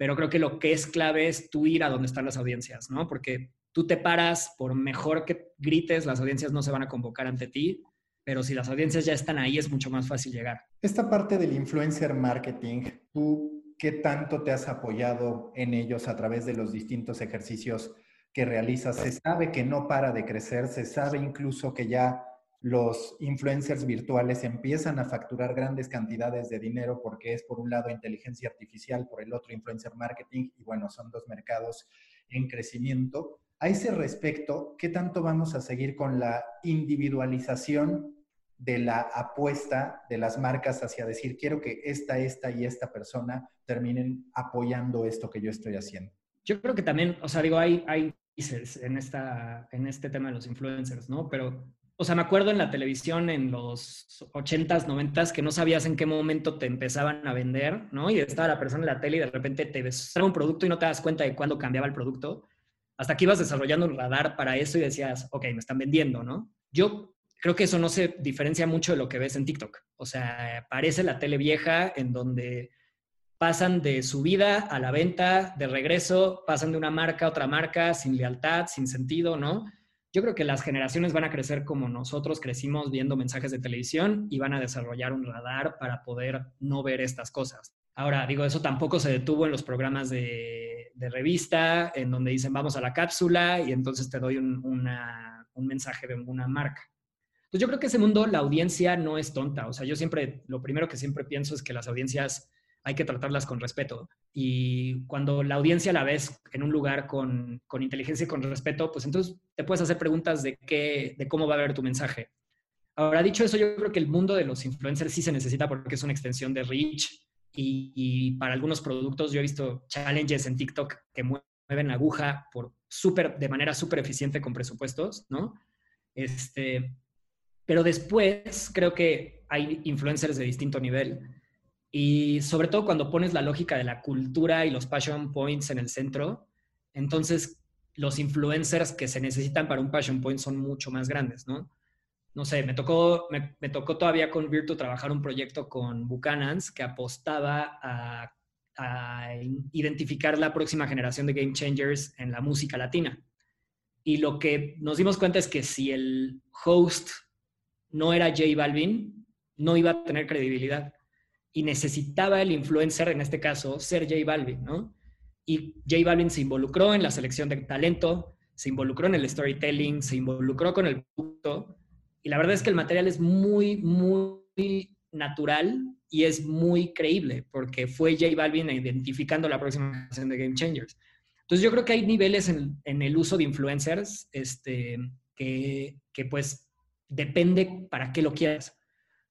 Pero creo que lo que es clave es tú ir a donde están las audiencias, ¿no? Porque tú te paras, por mejor que grites, las audiencias no se van a convocar ante ti, pero si las audiencias ya están ahí, es mucho más fácil llegar. Esta parte del influencer marketing, ¿tú qué tanto te has apoyado en ellos a través de los distintos ejercicios que realizas, se sabe que no para de crecer, se sabe incluso que ya los influencers virtuales empiezan a facturar grandes cantidades de dinero porque es por un lado inteligencia artificial, por el otro influencer marketing y bueno, son dos mercados en crecimiento. A ese respecto, ¿qué tanto vamos a seguir con la individualización de la apuesta de las marcas hacia decir, quiero que esta, esta y esta persona terminen apoyando esto que yo estoy haciendo? Yo creo que también, o sea, digo, hay, hay en, esta, en este tema de los influencers, ¿no? Pero, o sea, me acuerdo en la televisión en los 80s, 90s que no sabías en qué momento te empezaban a vender, ¿no? Y estaba la persona en la tele y de repente te ves un producto y no te das cuenta de cuándo cambiaba el producto. Hasta que ibas desarrollando un radar para eso y decías, ok, me están vendiendo, ¿no? Yo creo que eso no se diferencia mucho de lo que ves en TikTok. O sea, parece la tele vieja en donde pasan de su vida a la venta, de regreso, pasan de una marca a otra marca, sin lealtad, sin sentido, ¿no? Yo creo que las generaciones van a crecer como nosotros crecimos viendo mensajes de televisión y van a desarrollar un radar para poder no ver estas cosas. Ahora, digo, eso tampoco se detuvo en los programas de, revista, en donde dicen vamos a la cápsula y entonces te doy un, un mensaje de una marca. Entonces yo creo que ese mundo, la audiencia no es tonta. O sea, yo siempre, lo primero que siempre pienso es que las audiencias hay que tratarlas con respeto. Y cuando la audiencia la ves en un lugar con, con, inteligencia y con respeto, pues entonces te puedes hacer preguntas de, qué, de cómo va a ver tu mensaje. Ahora, dicho eso, yo creo que el mundo de los influencers sí se necesita porque es una extensión de reach y, para algunos productos yo he visto challenges en TikTok que mueven la aguja por super, de manera súper eficiente con presupuestos, ¿no? Este, pero después creo que hay influencers de distinto nivel y sobre todo cuando pones la lógica de la cultura y los passion points en el centro, entonces los influencers que se necesitan para un passion point son mucho más grandes, ¿no? No sé, me tocó, me, tocó todavía con Virtu trabajar un proyecto con Buchanan's que apostaba a, a identificar la próxima generación de game changers en la música latina. Y lo que nos dimos cuenta es que si el host no era J Balvin, no iba a tener credibilidad y necesitaba el influencer, en este caso, ser J Balvin, ¿no? Y J Balvin se involucró en la selección de talento, se involucró en el storytelling, se involucró con el producto. Y la verdad es que el material es muy, muy natural y es muy creíble, porque fue J Balvin identificando la próxima generación de Game Changers. Entonces yo creo que hay niveles en, en el uso de influencers este, que, que pues depende para qué lo quieras.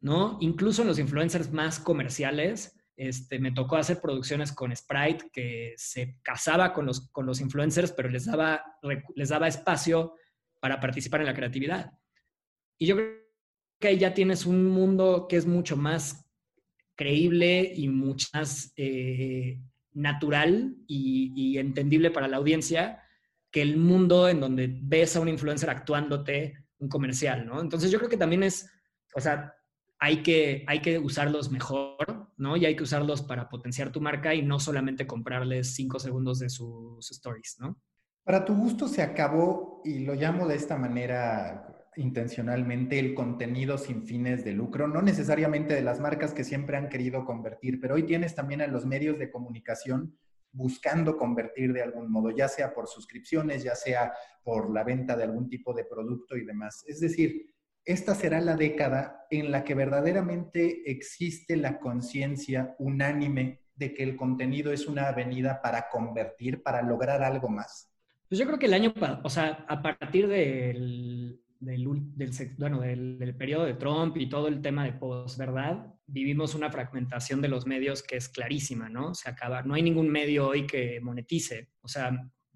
¿No? Incluso en los influencers más comerciales, este, me tocó hacer producciones con Sprite que se casaba con los, con los influencers, pero les daba, les daba espacio para participar en la creatividad. Y yo creo que ahí ya tienes un mundo que es mucho más creíble y mucho más eh, natural y, y, entendible para la audiencia que el mundo en donde ves a un influencer actuándote un comercial, ¿no? Entonces yo creo que también es, o sea, hay que, hay que usarlos mejor, ¿no? Y hay que usarlos para potenciar tu marca y no solamente comprarles cinco segundos de sus stories, ¿no? Para tu gusto se acabó, y lo llamo de esta manera intencionalmente, el contenido sin fines de lucro, no necesariamente de las marcas que siempre han querido convertir, pero hoy tienes también a los medios de comunicación buscando convertir de algún modo, ya sea por suscripciones, ya sea por la venta de algún tipo de producto y demás. Es decir, esta será la década en la que verdaderamente existe la conciencia unánime de que el contenido es una avenida para convertir, para lograr algo más? Pues yo creo que el año, o sea, a partir del, del, bueno, del, periodo de Trump y todo el tema de posverdad, vivimos una fragmentación de los medios que es clarísima, ¿no? Se acaba, no hay ningún medio hoy que monetice. O sea,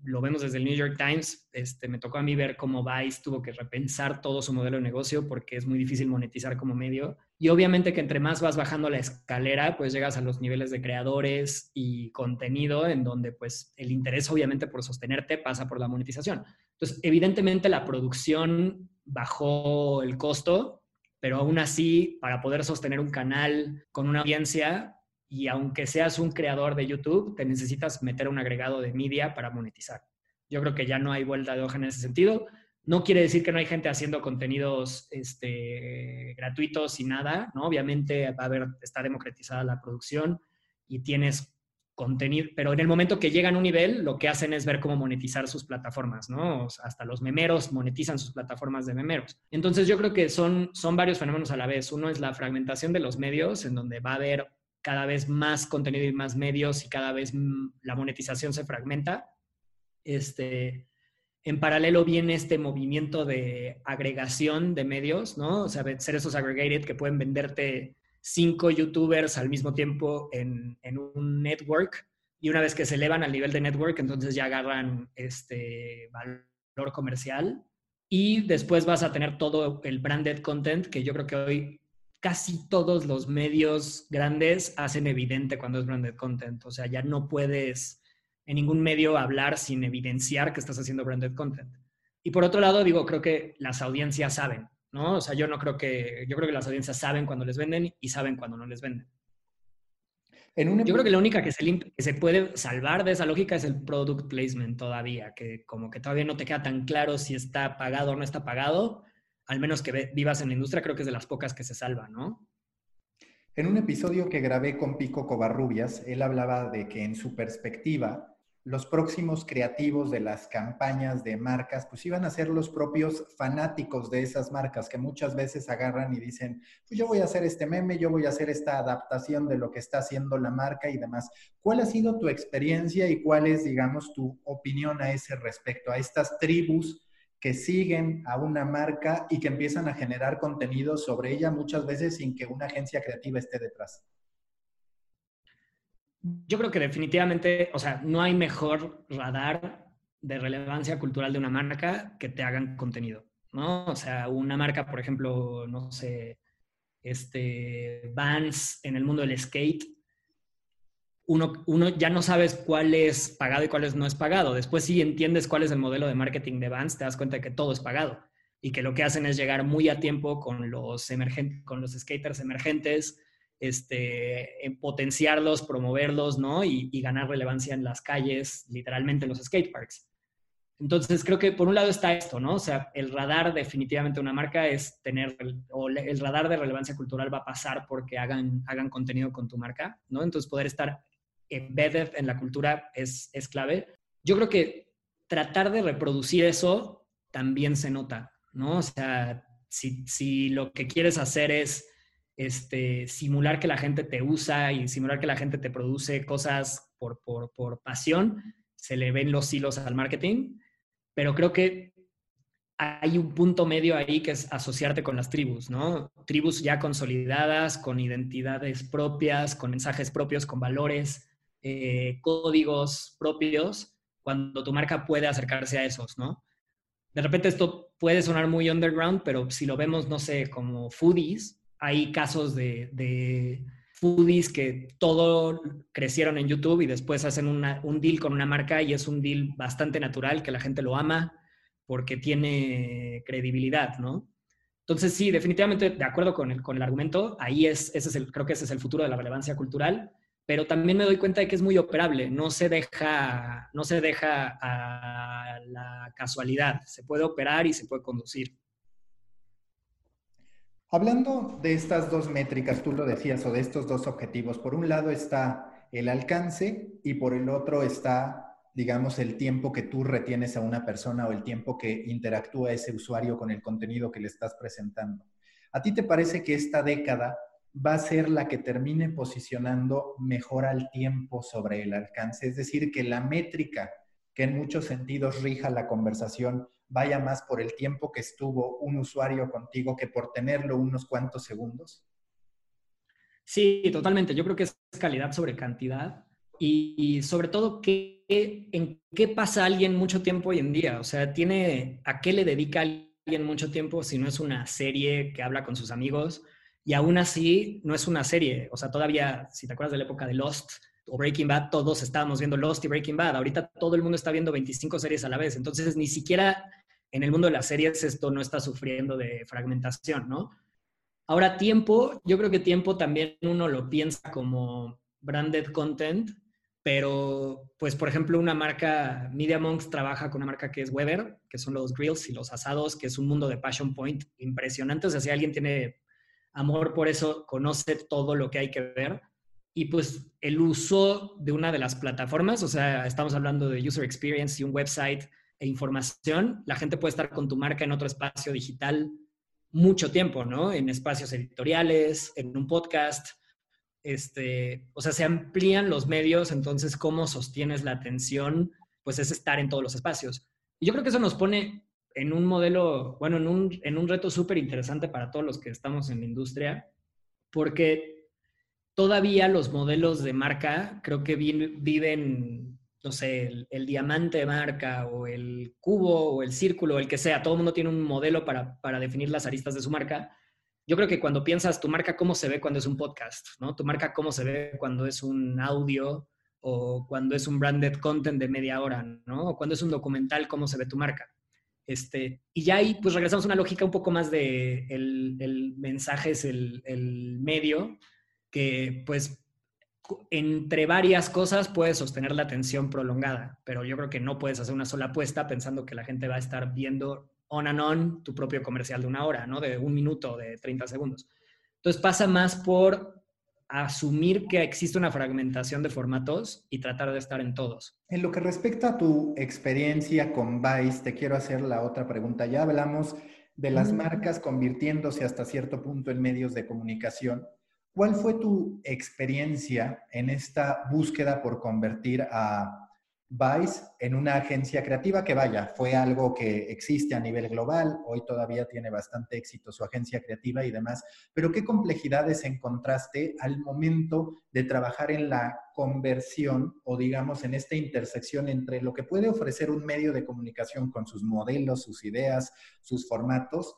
lo vemos desde el New York Times, este, me tocó a mí ver cómo Vice tuvo que repensar todo su modelo de negocio porque es muy difícil monetizar como medio. Y obviamente que entre más vas bajando la escalera, pues llegas a los niveles de creadores y contenido en donde pues el interés obviamente por sostenerte pasa por la monetización. Entonces, evidentemente la producción bajó el costo, pero aún así, para poder sostener un canal con una audiencia, y aunque seas un creador de YouTube, te necesitas meter un agregado de media para monetizar. Yo creo que ya no hay vuelta de hoja en ese sentido. No quiere decir que no hay gente haciendo contenidos este, gratuitos y nada, ¿no? Obviamente va a haber, está democratizada la producción y tienes contenido, pero en el momento que llegan a un nivel, lo que hacen es ver cómo monetizar sus plataformas, ¿no? hasta los memeros monetizan sus plataformas de memeros. Entonces yo creo que son, son varios fenómenos a la vez. Uno es la fragmentación de los medios, en donde va a haber cada vez más contenido y más medios y cada vez la monetización se fragmenta. Este, en paralelo viene este movimiento de agregación de medios, ¿no? O sea, ser esos aggregated que pueden venderte cinco youtubers al mismo tiempo en, un network y una vez que se elevan al nivel de network, entonces ya agarran este valor comercial y después vas a tener todo el branded content que yo creo que hoy casi todos los medios grandes hacen evidente cuando es branded content. O sea, ya no puedes en ningún medio hablar sin evidenciar que estás haciendo branded content. Y por otro lado, digo, creo que las audiencias saben. ¿no? O sea, yo no creo que, yo creo que las audiencias saben cuando les venden y saben cuando no les venden. Yo creo que la única que se, que se puede salvar de esa lógica es el product placement todavía, que como que todavía no te queda tan claro si está pagado o no está pagado, al menos que vivas en la industria, creo que es de las pocas que se salva, ¿no? En un episodio que grabé con Pico Covarrubias, él hablaba de que en su perspectiva, los próximos creativos de las campañas de marcas, pues iban a ser los propios fanáticos de esas marcas que muchas veces agarran y dicen, pues yo voy a hacer este meme, yo voy a hacer esta adaptación de lo que está haciendo la marca y demás. ¿Cuál ha sido tu experiencia y cuál es, digamos, tu opinión a ese respecto, a estas tribus que siguen a una marca y que empiezan a generar contenido sobre ella muchas veces sin que una agencia creativa esté detrás? yo creo que definitivamente, o sea, no hay mejor radar de relevancia cultural de una marca que te hagan contenido, ¿no? O sea, una marca, por ejemplo, no sé, este, Vans en el mundo del skate, uno, uno, ya no sabes cuál es pagado y cuál es no es pagado. Después si entiendes cuál es el modelo de marketing de Vans, te das cuenta de que todo es pagado y que lo que hacen es llegar muy a tiempo con los, con los skaters emergentes, este, en potenciarlos, promoverlos, ¿no? Y, ganar relevancia en las calles, literalmente en los skateparks. Entonces, creo que por un lado está esto, ¿no? O sea, el radar definitivamente una marca es tener, o el radar de relevancia cultural va a pasar porque hagan, hagan contenido con tu marca, ¿no? Entonces, poder estar embedded en la cultura es, es clave. Yo creo que tratar de reproducir eso también se nota, ¿no? O sea, si, si lo que quieres hacer es este, simular que la gente te usa y simular que la gente te produce cosas por, por, pasión, se le ven los hilos al marketing, pero creo que hay un punto medio ahí que es asociarte con las tribus, ¿no? Tribus ya consolidadas, con identidades propias, con mensajes propios, con valores, eh, códigos propios, cuando tu marca puede acercarse a esos, ¿no? De repente esto puede sonar muy underground, pero si lo vemos, no sé, como foodies, hay casos de, foodies que todo crecieron en YouTube y después hacen un deal con una marca y es un deal bastante natural, que la gente lo ama porque tiene credibilidad, ¿no? Entonces, sí, definitivamente de acuerdo con el, con el argumento, ahí es, ese es el, creo que ese es el futuro de la relevancia cultural, pero también me doy cuenta de que es muy operable, no se deja, no se deja a la casualidad, se puede operar y se puede conducir. Hablando de estas dos métricas, tú lo decías, o de estos dos objetivos, por un lado está el alcance y por el otro está, digamos, el tiempo que tú retienes a una persona o el tiempo que interactúa ese usuario con el contenido que le estás presentando. ¿A ti te parece que esta década va a ser la que termine posicionando mejor al tiempo sobre el alcance? Es decir, que la métrica que en muchos sentidos rija la conversación vaya más por el tiempo que estuvo un usuario contigo que por tenerlo unos cuantos segundos? Sí, totalmente. Yo creo que es calidad sobre cantidad. y, sobre todo ¿qué, en qué pasa alguien mucho tiempo hoy en día. O sea, tiene, ¿a qué le dedica alguien mucho tiempo si no es una serie que habla con sus amigos? Y aún así, no es una serie. O sea, todavía, si te acuerdas de la época de Lost o Breaking Bad, todos estábamos viendo Lost y Breaking Bad. Ahorita todo el mundo está viendo 25 series a la vez. Entonces, ni siquiera en el mundo de las series esto no está sufriendo de fragmentación, ¿no? Ahora, tiempo, yo creo que tiempo también uno lo piensa como branded content, pero pues por ejemplo una marca, Media Monks trabaja con una marca que es Weber, que son los grills y los asados, que es un mundo de Passion Point impresionante, o sea, si alguien tiene amor por eso, conoce todo lo que hay que ver. Y pues el uso de una de las plataformas, o sea, estamos hablando de user experience y un website e información, la gente puede estar con tu marca en otro espacio digital mucho tiempo, ¿no? En espacios editoriales, en un podcast, este, o sea, se amplían los medios, entonces cómo sostienes la atención, pues es estar en todos los espacios. Y yo creo que eso nos pone en un modelo, bueno, en un, en un reto súper interesante para todos los que estamos en la industria, porque todavía los modelos de marca creo que viven no sé, el, diamante de marca o el cubo o el círculo, el que sea, todo el mundo tiene un modelo para, para, definir las aristas de su marca. Yo creo que cuando piensas tu marca, cómo se ve cuando es un podcast, ¿no? Tu marca, cómo se ve cuando es un audio o cuando es un branded content de media hora, ¿no? O cuando es un documental, cómo se ve tu marca. Este, y ya ahí, pues regresamos a una lógica un poco más de el, el mensaje es el, el medio, que pues entre varias cosas puedes sostener la atención prolongada, pero yo creo que no puedes hacer una sola apuesta pensando que la gente va a estar viendo on and on tu propio comercial de una hora, ¿no? De un minuto, de 30 segundos. Entonces pasa más por asumir que existe una fragmentación de formatos y tratar de estar en todos. En lo que respecta a tu experiencia con Vice, te quiero hacer la otra pregunta. Ya hablamos de las marcas convirtiéndose hasta cierto punto en medios de comunicación. ¿Cuál fue tu experiencia en esta búsqueda por convertir a Vice en una agencia creativa que vaya, fue algo que existe a nivel global, hoy todavía tiene bastante éxito su agencia creativa y demás, pero ¿qué complejidades encontraste al momento de trabajar en la conversión o digamos en esta intersección entre lo que puede ofrecer un medio de comunicación con sus modelos, sus ideas, sus formatos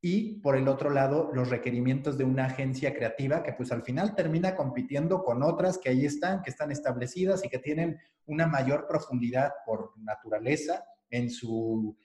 y por el otro lado los requerimientos de una agencia creativa que pues al final termina compitiendo con otras que ahí están, que están establecidas y que tienen una mayor profundidad por naturaleza en su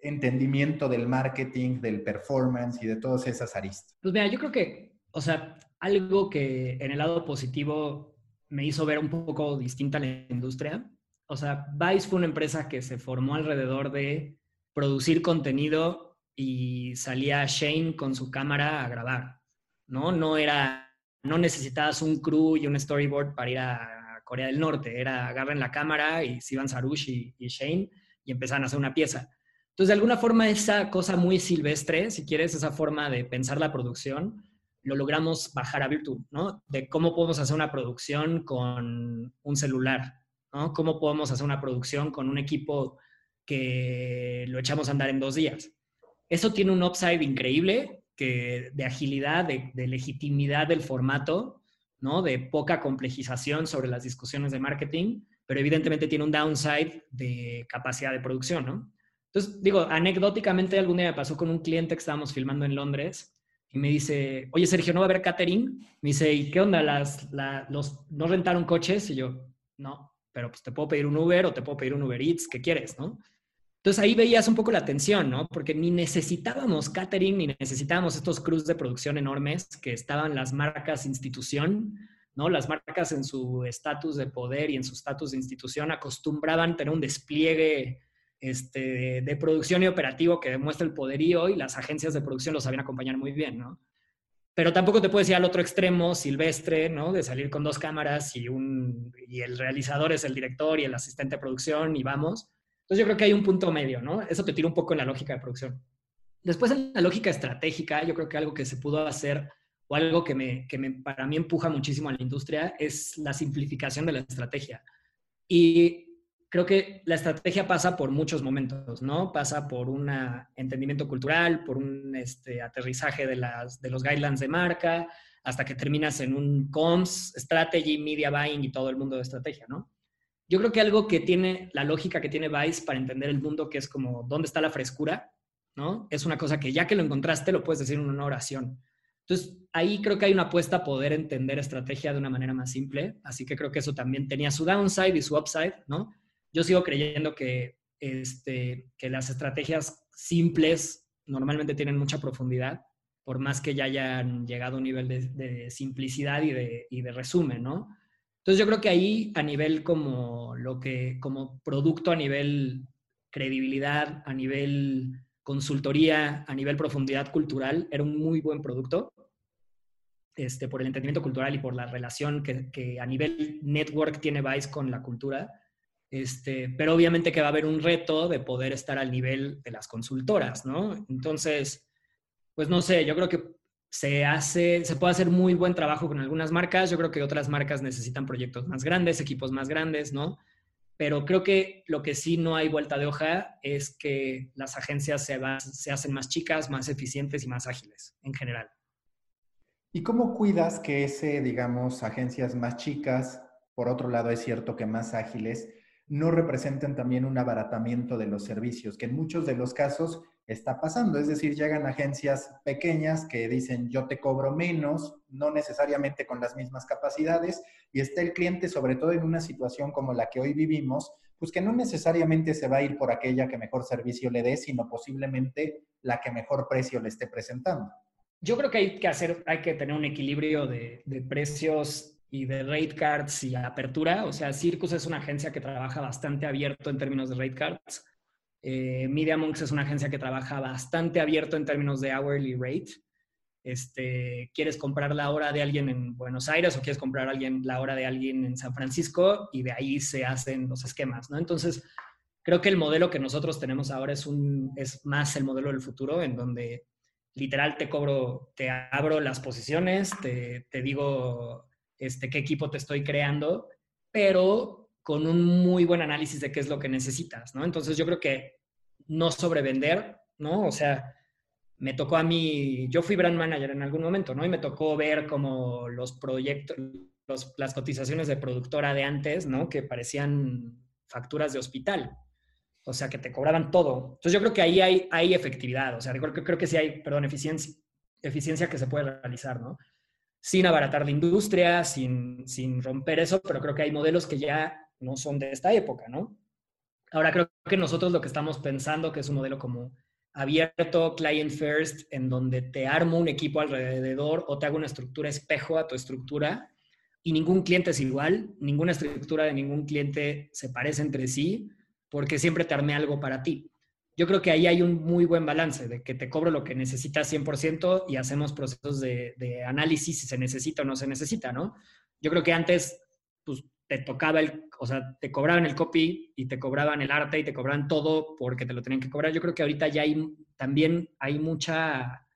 entendimiento del marketing, del performance y de todas esas aristas. Pues mira, yo creo que, o sea, algo que en el lado positivo me hizo ver un poco distinta la industria. O sea, Vice fue una empresa que se formó alrededor de producir contenido y salía Shane con su cámara a grabar, ¿no? No era, no necesitabas un crew y un storyboard para ir a Corea del Norte, era agarren la cámara y se iban Sarush y, Shane y empezaban a hacer una pieza. Entonces, de alguna forma, esa cosa muy silvestre, si quieres, esa forma de pensar la producción, lo logramos bajar a Virtu, ¿no? De cómo podemos hacer una producción con un celular, ¿no? Cómo podemos hacer una producción con un equipo que lo echamos a andar en dos días. Eso tiene un upside increíble que, de agilidad, de, legitimidad del formato, ¿no? de poca complejización sobre las discusiones de marketing, pero evidentemente tiene un downside de capacidad de producción. ¿no? Entonces, digo, anecdóticamente algún día me pasó con un cliente que estábamos filmando en Londres y me dice, oye Sergio, ¿no va a haber catering? Me dice, ¿y qué onda? Las, los, ¿No rentaron coches? Y yo, no, pero pues te puedo pedir un Uber o te puedo pedir un Uber Eats, ¿qué quieres? ¿no? Entonces ahí veías un poco la tensión, ¿no? Porque ni necesitábamos catering, ni necesitábamos estos crews de producción enormes que estaban las marcas institución, ¿no? Las marcas en su estatus de poder y en su estatus de institución acostumbraban tener un despliegue este, de producción y operativo que demuestra el poderío y las agencias de producción lo sabían acompañar muy bien, ¿no? Pero tampoco te puedes ir al otro extremo, silvestre, ¿no? De salir con dos cámaras y, un, y el realizador es el director y el asistente de producción y vamos entonces yo creo que hay un punto medio, ¿no? Eso te tira un poco en la lógica de producción. Después en la lógica estratégica, yo creo que algo que se pudo hacer o algo que, me, que me, para mí empuja muchísimo a la industria es la simplificación de la estrategia. Y creo que la estrategia pasa por muchos momentos, ¿no? Pasa por un entendimiento cultural, por un este, aterrizaje de, las, de los guidelines de marca, hasta que terminas en un comms, strategy, media buying y todo el mundo de estrategia, ¿no? Yo creo que algo que tiene, la lógica que tiene Vice para entender el mundo, que es como, ¿dónde está la frescura? ¿No? Es una cosa que ya que lo encontraste, lo puedes decir en una oración. Entonces, ahí creo que hay una apuesta a poder entender estrategia de una manera más simple, así que creo que eso también tenía su downside y su upside, ¿no? Yo sigo creyendo que, este, que las estrategias simples normalmente tienen mucha profundidad, por más que ya hayan llegado a un nivel de, simplicidad y de, y de, resumen, ¿no? Entonces yo creo que ahí a nivel como lo que, como producto, a nivel credibilidad, a nivel consultoría, a nivel profundidad cultural, era un muy buen producto. Este, por el entendimiento cultural y por la relación que, que a nivel network tiene Vice con la cultura. Este, pero obviamente que va a haber un reto de poder estar al nivel de las consultoras, ¿no? Entonces, pues no sé, yo creo que se hace, se puede hacer muy buen trabajo con algunas marcas, yo creo que otras marcas necesitan proyectos más grandes, equipos más grandes, ¿no? Pero creo que lo que sí no hay vuelta de hoja es que las agencias se, se hacen más chicas, más eficientes y más ágiles en general. ¿Y cómo cuidas que ese, digamos, agencias más chicas, por otro lado es cierto que más ágiles, no representan también un abaratamiento de los servicios, que en muchos de los casos está pasando. Es decir, llegan agencias pequeñas que dicen yo te cobro menos, no necesariamente con las mismas capacidades, y está el cliente, sobre todo en una situación como la que hoy vivimos, pues que no necesariamente se va a ir por aquella que mejor servicio le dé, sino posiblemente la que mejor precio le esté presentando. Yo creo que hay que hacer, hay que tener un equilibrio de, de precios y de rate cards y apertura. O sea, Circus es una agencia que trabaja bastante abierto en términos de rate cards. Eh, MediaMonks es una agencia que trabaja bastante abierto en términos de hourly rate. Este, quieres comprar la hora de alguien en Buenos Aires o quieres comprar alguien, la hora de alguien en San Francisco y de ahí se hacen los esquemas, ¿no? Entonces, creo que el modelo que nosotros tenemos ahora es, un, es más el modelo del futuro, en donde literal te cobro, te abro las posiciones, te, te digo este, qué equipo te estoy creando, pero con un muy buen análisis de qué es lo que necesitas, ¿no? Entonces yo creo que no sobrevender, ¿no? O sea, me tocó a mí, yo fui brand manager en algún momento, ¿no? Y me tocó ver como los proyectos, las cotizaciones de productora de antes, ¿no? Que parecían facturas de hospital. O sea, que te cobraban todo. Entonces yo creo que ahí hay, hay efectividad, o sea, creo, creo que sí hay, perdón, eficiencia, eficiencia que se puede realizar, ¿no? sin abaratar la industria, sin, sin romper eso, pero creo que hay modelos que ya no son de esta época, ¿no? Ahora creo que nosotros lo que estamos pensando, que es un modelo como abierto, client first, en donde te armo un equipo alrededor o te hago una estructura espejo a tu estructura y ningún cliente es igual, ninguna estructura de ningún cliente se parece entre sí, porque siempre te armé algo para ti yo creo que ahí hay un muy buen balance de que te cobro lo que necesitas 100% y hacemos procesos de, análisis si se necesita o no se necesita, ¿no? Yo creo que antes, pues, te tocaba el, o sea, te cobraban el copy y te cobraban el arte y te cobraban todo porque te lo tenían que cobrar. Yo creo que ahorita ya hay, también hay mucha,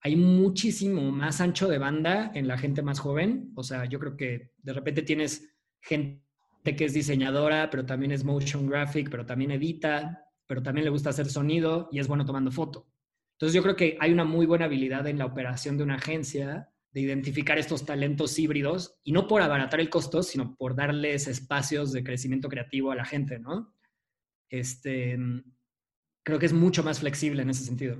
hay muchísimo más ancho de banda en la gente más joven. O sea, yo creo que de repente tienes gente que es diseñadora, pero también es motion graphic, pero también edita, pero también le gusta hacer sonido y es bueno tomando foto. Entonces yo creo que hay una muy buena habilidad en la operación de una agencia de identificar estos talentos híbridos y no por abaratar el costo, sino por darles espacios de crecimiento creativo a la gente, ¿no? Este, creo que es mucho más flexible en ese sentido.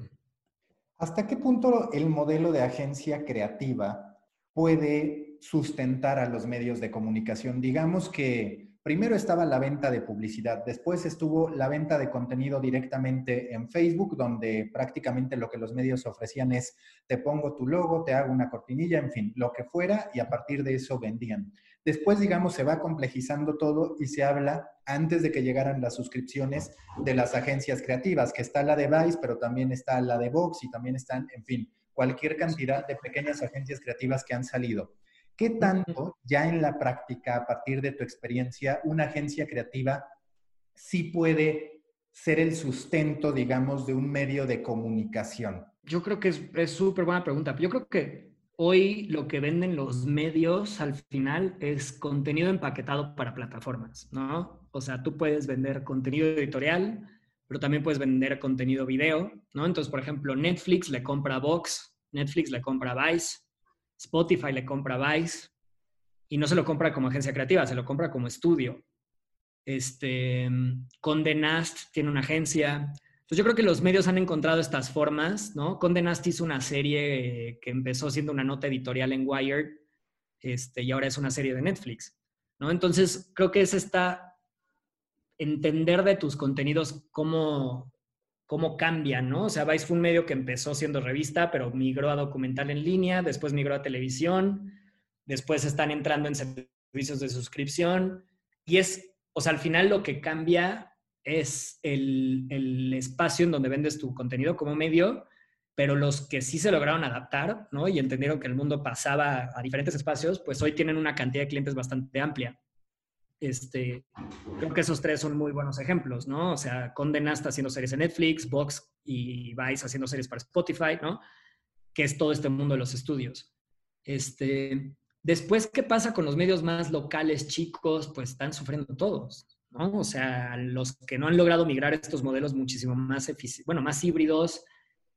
¿Hasta qué punto el modelo de agencia creativa puede sustentar a los medios de comunicación? Digamos que Primero estaba la venta de publicidad, después estuvo la venta de contenido directamente en Facebook, donde prácticamente lo que los medios ofrecían es, te pongo tu logo, te hago una cortinilla, en fin, lo que fuera, y a partir de eso vendían. Después, digamos, se va complejizando todo y se habla, antes de que llegaran las suscripciones, de las agencias creativas, que está la de Vice, pero también está la de Vox y también están, en fin, cualquier cantidad de pequeñas agencias creativas que han salido. ¿Qué tanto ya en la práctica, a partir de tu experiencia, una agencia creativa sí puede ser el sustento, digamos, de un medio de comunicación? Yo creo que es súper buena pregunta. Yo creo que hoy lo que venden los medios al final es contenido empaquetado para plataformas, ¿no? O sea, tú puedes vender contenido editorial, pero también puedes vender contenido video, ¿no? Entonces, por ejemplo, Netflix le compra Vox, Netflix le compra Vice, Spotify le compra Vice y no se lo compra como agencia creativa, se lo compra como estudio. Este, Conde Nast tiene una agencia. Entonces yo creo que los medios han encontrado estas formas, ¿no? Conde Nast hizo una serie que empezó siendo una nota editorial en Wired este, y ahora es una serie de Netflix, ¿no? Entonces creo que es esta entender de tus contenidos cómo, cómo cambian, ¿no? O sea, Vice fue un medio que empezó siendo revista, pero migró a documental en línea, después migró a televisión, después están entrando en servicios de suscripción y es, o sea, al final lo que cambia es el, el espacio en donde vendes tu contenido como medio, pero los que sí se lograron adaptar, ¿no? Y entendieron que el mundo pasaba a diferentes espacios, pues hoy tienen una cantidad de clientes bastante amplia. Este, creo que esos tres son muy buenos ejemplos, ¿no? O sea, Condena está haciendo series en Netflix, Vox y Vice haciendo series para Spotify, ¿no? Que es todo este mundo de los estudios. Este, después, ¿qué pasa con los medios más locales, chicos? Pues están sufriendo todos, ¿no? O sea, los que no han logrado migrar estos modelos muchísimo más, bueno, más híbridos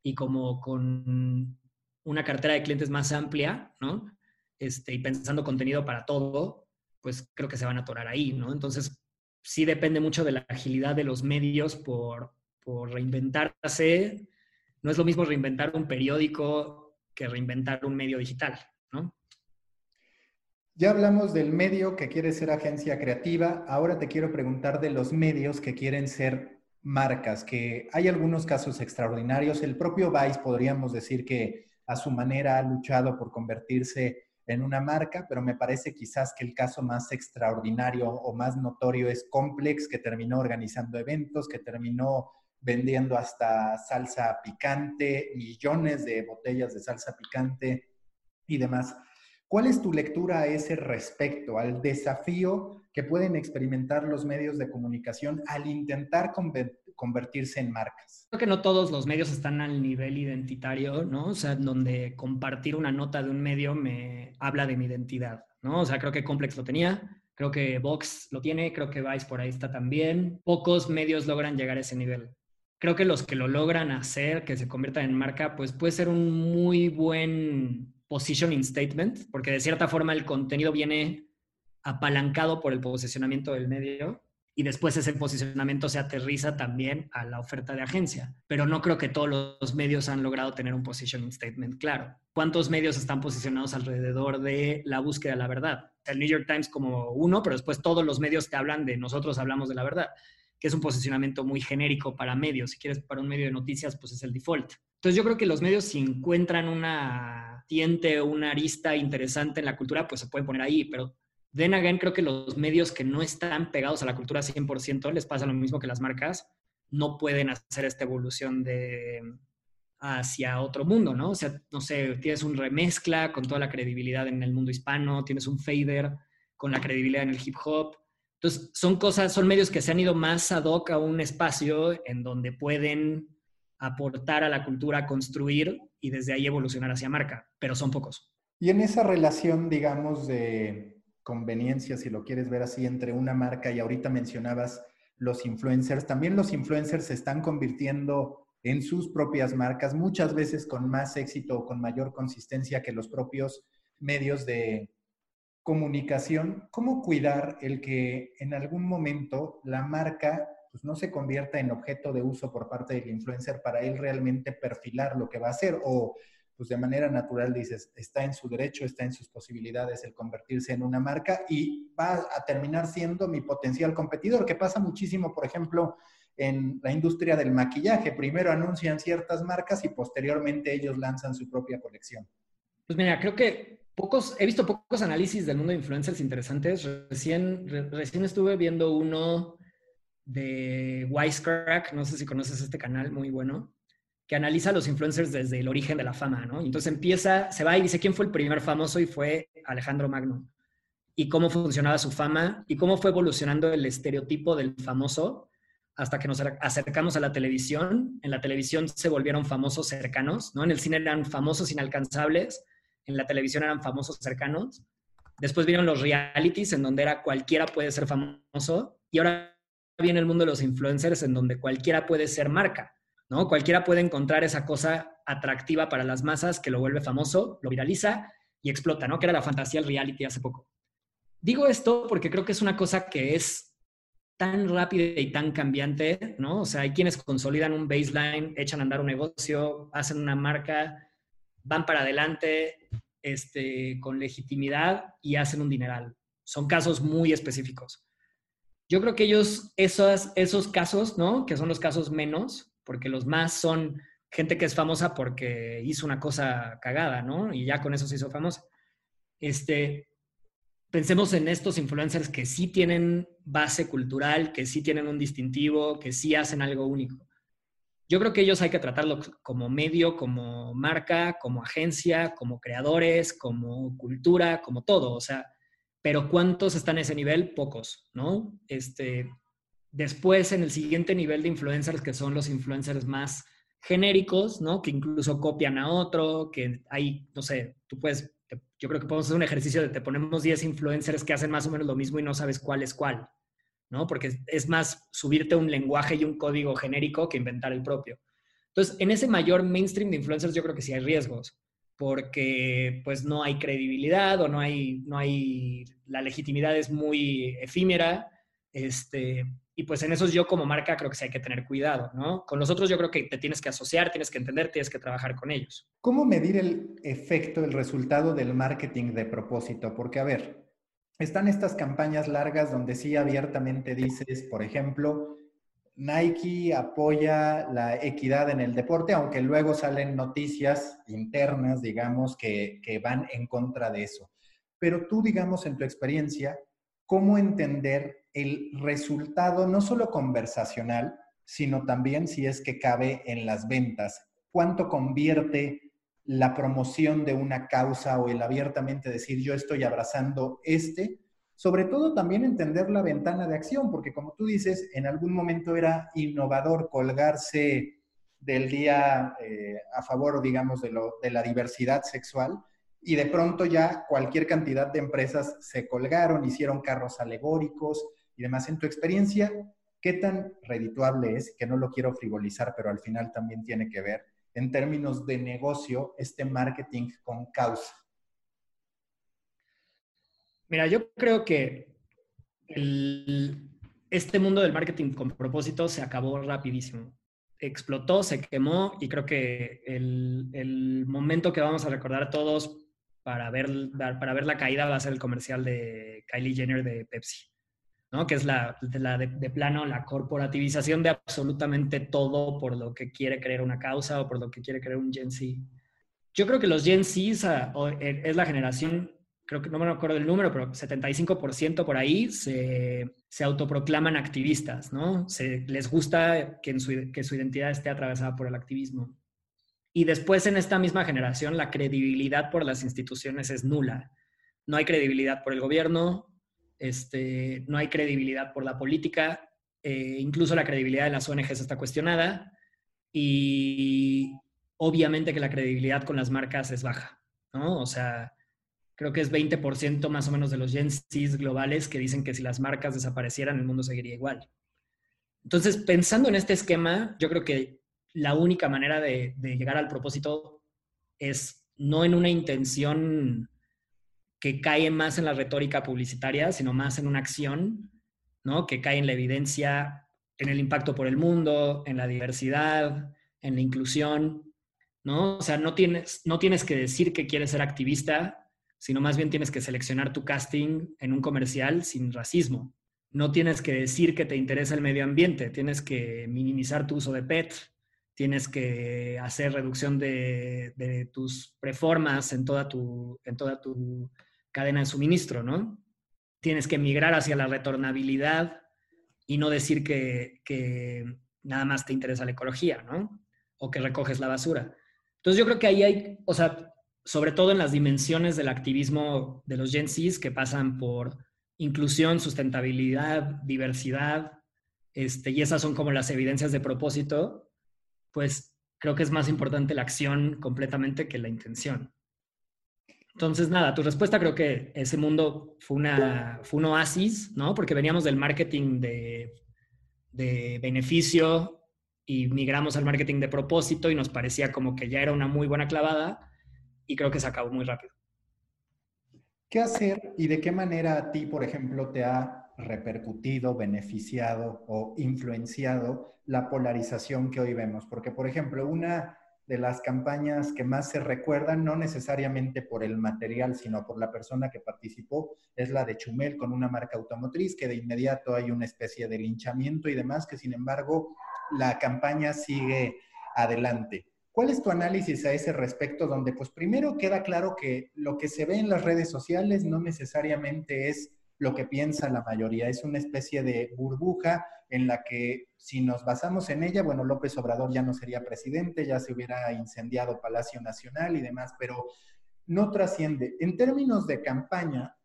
y como con una cartera de clientes más amplia, ¿no? Este, y pensando contenido para todo, pues creo que se van a atorar ahí, ¿no? Entonces, sí depende mucho de la agilidad de los medios por, por reinventarse. No es lo mismo reinventar un periódico que reinventar un medio digital, ¿no? Ya hablamos del medio que quiere ser agencia creativa. Ahora te quiero preguntar de los medios que quieren ser marcas, que hay algunos casos extraordinarios. El propio Vice podríamos decir que a su manera ha luchado por convertirse en una marca, pero me parece quizás que el caso más extraordinario o más notorio es Complex, que terminó organizando eventos, que terminó vendiendo hasta salsa picante, millones de botellas de salsa picante y demás. ¿Cuál es tu lectura a ese respecto, al desafío que pueden experimentar los medios de comunicación al intentar convertirse en marcas? Creo que no todos los medios están al nivel identitario, ¿no? O sea, donde compartir una nota de un medio me habla de mi identidad, ¿no? O sea, creo que Complex lo tenía, creo que Vox lo tiene, creo que Vice por ahí está también. Pocos medios logran llegar a ese nivel. Creo que los que lo logran hacer, que se conviertan en marca, pues puede ser un muy buen positioning statement, porque de cierta forma el contenido viene apalancado por el posicionamiento del medio y después ese posicionamiento se aterriza también a la oferta de agencia. Pero no creo que todos los medios han logrado tener un positioning statement claro. ¿Cuántos medios están posicionados alrededor de la búsqueda de la verdad? El New York Times como uno, pero después todos los medios te hablan de nosotros hablamos de la verdad, que es un posicionamiento muy genérico para medios. Si quieres para un medio de noticias, pues es el default. Entonces yo creo que los medios si encuentran una tiente una arista interesante en la cultura, pues se pueden poner ahí, pero Then again, creo que los medios que no están pegados a la cultura 100% les pasa lo mismo que las marcas, no pueden hacer esta evolución de hacia otro mundo, ¿no? O sea, no sé, tienes un remezcla con toda la credibilidad en el mundo hispano, tienes un fader con la credibilidad en el hip hop. Entonces, son cosas, son medios que se han ido más ad hoc a un espacio en donde pueden aportar a la cultura, construir y desde ahí evolucionar hacia marca, pero son pocos. Y en esa relación, digamos, de conveniencia, si lo quieres ver así, entre una marca y ahorita mencionabas los influencers. También los influencers se están convirtiendo en sus propias marcas, muchas veces con más éxito o con mayor consistencia que los propios medios de comunicación. ¿Cómo cuidar el que en algún momento la marca pues, no se convierta en objeto de uso por parte del influencer para él realmente perfilar lo que va a hacer? O pues de manera natural dices, está en su derecho, está en sus posibilidades el convertirse en una marca y va a terminar siendo mi potencial competidor, que pasa muchísimo, por ejemplo, en la industria del maquillaje. Primero anuncian ciertas marcas y posteriormente ellos lanzan su propia colección. Pues mira, creo que pocos, he visto pocos análisis del mundo de influencers interesantes. Recién, recién estuve viendo uno de Wisecrack, no sé si conoces este canal, muy bueno que analiza a los influencers desde el origen de la fama, ¿no? Entonces empieza, se va y dice quién fue el primer famoso y fue Alejandro Magno. Y cómo funcionaba su fama y cómo fue evolucionando el estereotipo del famoso hasta que nos acercamos a la televisión. En la televisión se volvieron famosos cercanos, ¿no? En el cine eran famosos inalcanzables, en la televisión eran famosos cercanos. Después vinieron los realities, en donde era cualquiera puede ser famoso. Y ahora viene el mundo de los influencers, en donde cualquiera puede ser marca. ¿No? Cualquiera puede encontrar esa cosa atractiva para las masas que lo vuelve famoso, lo viraliza y explota, ¿no? Que era la fantasía, el reality hace poco. Digo esto porque creo que es una cosa que es tan rápida y tan cambiante, ¿no? O sea, hay quienes consolidan un baseline, echan a andar un negocio, hacen una marca, van para adelante este, con legitimidad y hacen un dineral. Son casos muy específicos. Yo creo que ellos, esos, esos casos, ¿no? Que son los casos menos, porque los más son gente que es famosa porque hizo una cosa cagada, ¿no? Y ya con eso se hizo famosa. Este, pensemos en estos influencers que sí tienen base cultural, que sí tienen un distintivo, que sí hacen algo único. Yo creo que ellos hay que tratarlos como medio, como marca, como agencia, como creadores, como cultura, como todo. O sea, pero ¿cuántos están en ese nivel? Pocos, ¿no? Este, después, en el siguiente nivel de influencers, que son los influencers más genéricos, ¿no? Que incluso copian a otro, que hay, no sé, tú puedes, yo creo que podemos hacer un ejercicio de te ponemos 10 influencers que hacen más o menos lo mismo y no sabes cuál es cuál, ¿no? Porque es más subirte un lenguaje y un código genérico que inventar el propio. Entonces, en ese mayor mainstream de influencers yo creo que sí hay riesgos porque pues no hay credibilidad o no hay, no hay, la legitimidad es muy efímera, este, y pues en esos yo como marca creo que sí hay que tener cuidado, ¿no? Con los otros yo creo que te tienes que asociar, tienes que entender, tienes que trabajar con ellos. ¿Cómo medir el efecto, el resultado del marketing de propósito? Porque, a ver, están estas campañas largas donde sí abiertamente dices, por ejemplo, Nike apoya la equidad en el deporte, aunque luego salen noticias internas, digamos, que, van en contra de eso. Pero tú, digamos, en tu experiencia, ¿cómo entender el resultado, no solo conversacional, sino también, si es que cabe, en las ventas? ¿Cuánto convierte la promoción de una causa o el abiertamente decir yo estoy abrazando este sobre todo también entender la ventana de acción, porque como tú dices, en algún momento era innovador colgarse del día eh, a favor, digamos, de, lo, de la diversidad sexual, y de pronto ya cualquier cantidad de empresas se colgaron, hicieron carros alegóricos y demás. En tu experiencia, ¿qué tan redituable es? Que no lo quiero frivolizar, pero al final también tiene que ver en términos de negocio este marketing con causa. Mira, yo creo que este mundo del marketing con propósito se acabó rapidísimo. Explotó, se quemó y creo que el, momento que vamos a recordar todos para ver, para ver la caída va a ser el comercial de Kylie Jenner de Pepsi, ¿no? que es la, de, plano la corporativización de absolutamente todo por lo que quiere creer una causa o por lo que quiere creer un Gen Z. Yo creo que los Gen Z eh, es la generación creo que no me acuerdo el número, pero 75% por ahí se, se, autoproclaman activistas, ¿no? Se, les gusta que, su, que su identidad esté atravesada por el activismo. Y después en esta misma generación la credibilidad por las instituciones es nula. No hay credibilidad por el gobierno, este, no hay credibilidad por la política, eh, incluso la credibilidad de las ONGs está cuestionada y obviamente que la credibilidad con las marcas es baja, ¿no? O sea, creo que es 20% más o menos de los Gen globales que dicen que si las marcas desaparecieran, el mundo seguiría igual. Entonces, pensando en este esquema, yo creo que la única manera de, llegar al propósito es no en una intención que cae más en la retórica publicitaria, sino más en una acción, ¿no? Que cae en la evidencia, en el impacto por el mundo, en la diversidad, en la inclusión, ¿no? O sea, no tienes, no tienes que decir que quieres ser activista sino más bien tienes que seleccionar tu casting en un comercial sin racismo. No tienes que decir que te interesa el medio ambiente, tienes que minimizar tu uso de PET, tienes que hacer reducción de, tus preformas en toda, tu, en toda tu cadena de suministro, ¿no? Tienes que migrar hacia la retornabilidad y no decir que, que nada más te interesa la ecología, ¿no? O que recoges la basura. Entonces yo creo que ahí hay, o sea, sobre todo en las dimensiones del activismo de los Gen Zs que pasan por inclusión, sustentabilidad, diversidad, este, y esas son como las evidencias de propósito, pues creo que es más importante la acción completamente que la intención. Entonces, nada, tu respuesta creo que ese mundo fue, una, fue un oasis, ¿no? Porque veníamos del marketing de, de beneficio y migramos al marketing de propósito y nos parecía como que ya era una muy buena clavada y creo que se acabó muy rápido. ¿Qué hacer y de qué manera a ti, por ejemplo, te ha repercutido, beneficiado o influenciado la polarización que hoy vemos? Porque, por ejemplo, una de las campañas que más se recuerdan, no necesariamente por el material, sino por la persona que participó, es la de Chumel con una marca automotriz, que de inmediato hay una especie de linchamiento y demás, que sin embargo la campaña sigue adelante. ¿Cuál es tu análisis a ese respecto? Donde pues primero queda claro que lo que se ve en las redes sociales no necesariamente es lo que piensa la mayoría, es una especie de burbuja en la que si nos basamos en ella, bueno, López Obrador ya no sería presidente, ya se hubiera incendiado Palacio Nacional y demás, pero no trasciende. En términos de campaña,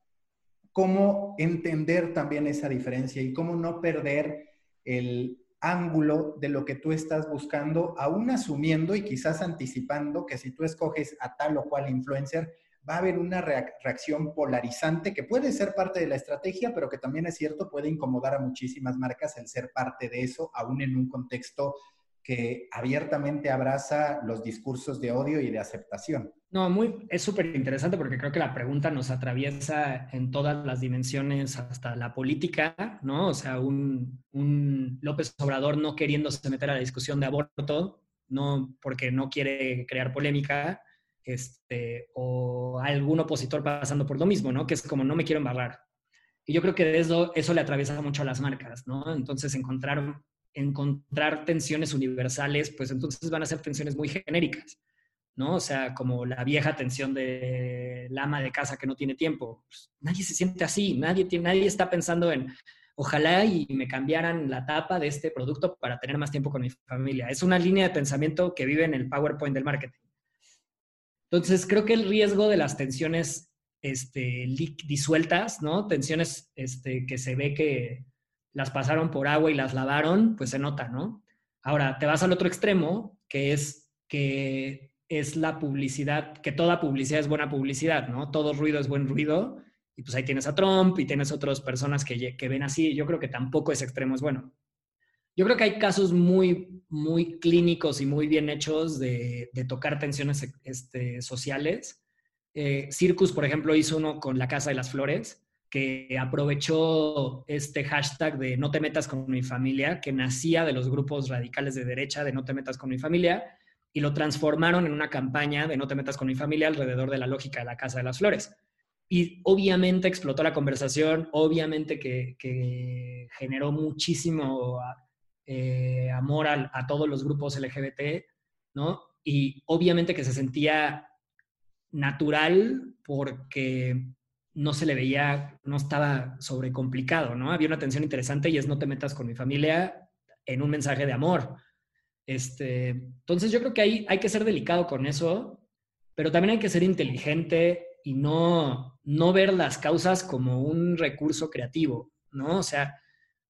¿cómo entender también esa diferencia y cómo no perder el ángulo de lo que tú estás buscando, aún asumiendo y quizás anticipando que si tú escoges a tal o cual influencer, va a haber una reacción polarizante que puede ser parte de la estrategia, pero que también es cierto, puede incomodar a muchísimas marcas el ser parte de eso, aún en un contexto que abiertamente abraza los discursos de odio y de aceptación. No, muy, es súper interesante porque creo que la pregunta nos atraviesa en todas las dimensiones, hasta la política, ¿no? O sea, un, un López Obrador no queriéndose meter a la discusión de aborto, no porque no quiere crear polémica, este, o algún opositor pasando por lo mismo, ¿no? Que es como no me quiero embarrar. Y yo creo que eso, le atraviesa mucho a las marcas, ¿no? Entonces encontrar, encontrar tensiones universales, pues entonces van a ser tensiones muy genéricas, ¿no? O sea, como la vieja tensión de la ama de casa que no tiene tiempo. Pues, nadie se siente así, nadie, tiene, nadie está pensando en, ojalá y me cambiaran la tapa de este producto para tener más tiempo con mi familia. Es una línea de pensamiento que vive en el PowerPoint del marketing. Entonces, creo que el riesgo de las tensiones este, disueltas, ¿no? Tensiones este, que se ve que las pasaron por agua y las lavaron, pues se nota, ¿no? Ahora, te vas al otro extremo, que es que es la publicidad, que toda publicidad es buena publicidad, ¿no? Todo ruido es buen ruido. Y pues ahí tienes a Trump y tienes otras personas que, que ven así. Yo creo que tampoco ese extremo es bueno. Yo creo que hay casos muy, muy clínicos y muy bien hechos de, tocar tensiones este, sociales. Eh, Circus, por ejemplo, hizo uno con la Casa de las Flores, que aprovechó este hashtag de no te metas con mi familia, que nacía de los grupos radicales de derecha de no te metas con mi familia, y lo transformaron en una campaña de no te metas con mi familia alrededor de la lógica de la Casa de las Flores. Y obviamente explotó la conversación, obviamente que, que generó muchísimo eh, amor a, todos los grupos LGBT, ¿no? Y obviamente que se sentía natural porque no se le veía, no estaba sobrecomplicado, ¿no? Había una tensión interesante y es no te metas con mi familia en un mensaje de amor. Este, entonces yo creo que hay, hay que ser delicado con eso, pero también hay que ser inteligente y no, no ver las causas como un recurso creativo, ¿no? O sea,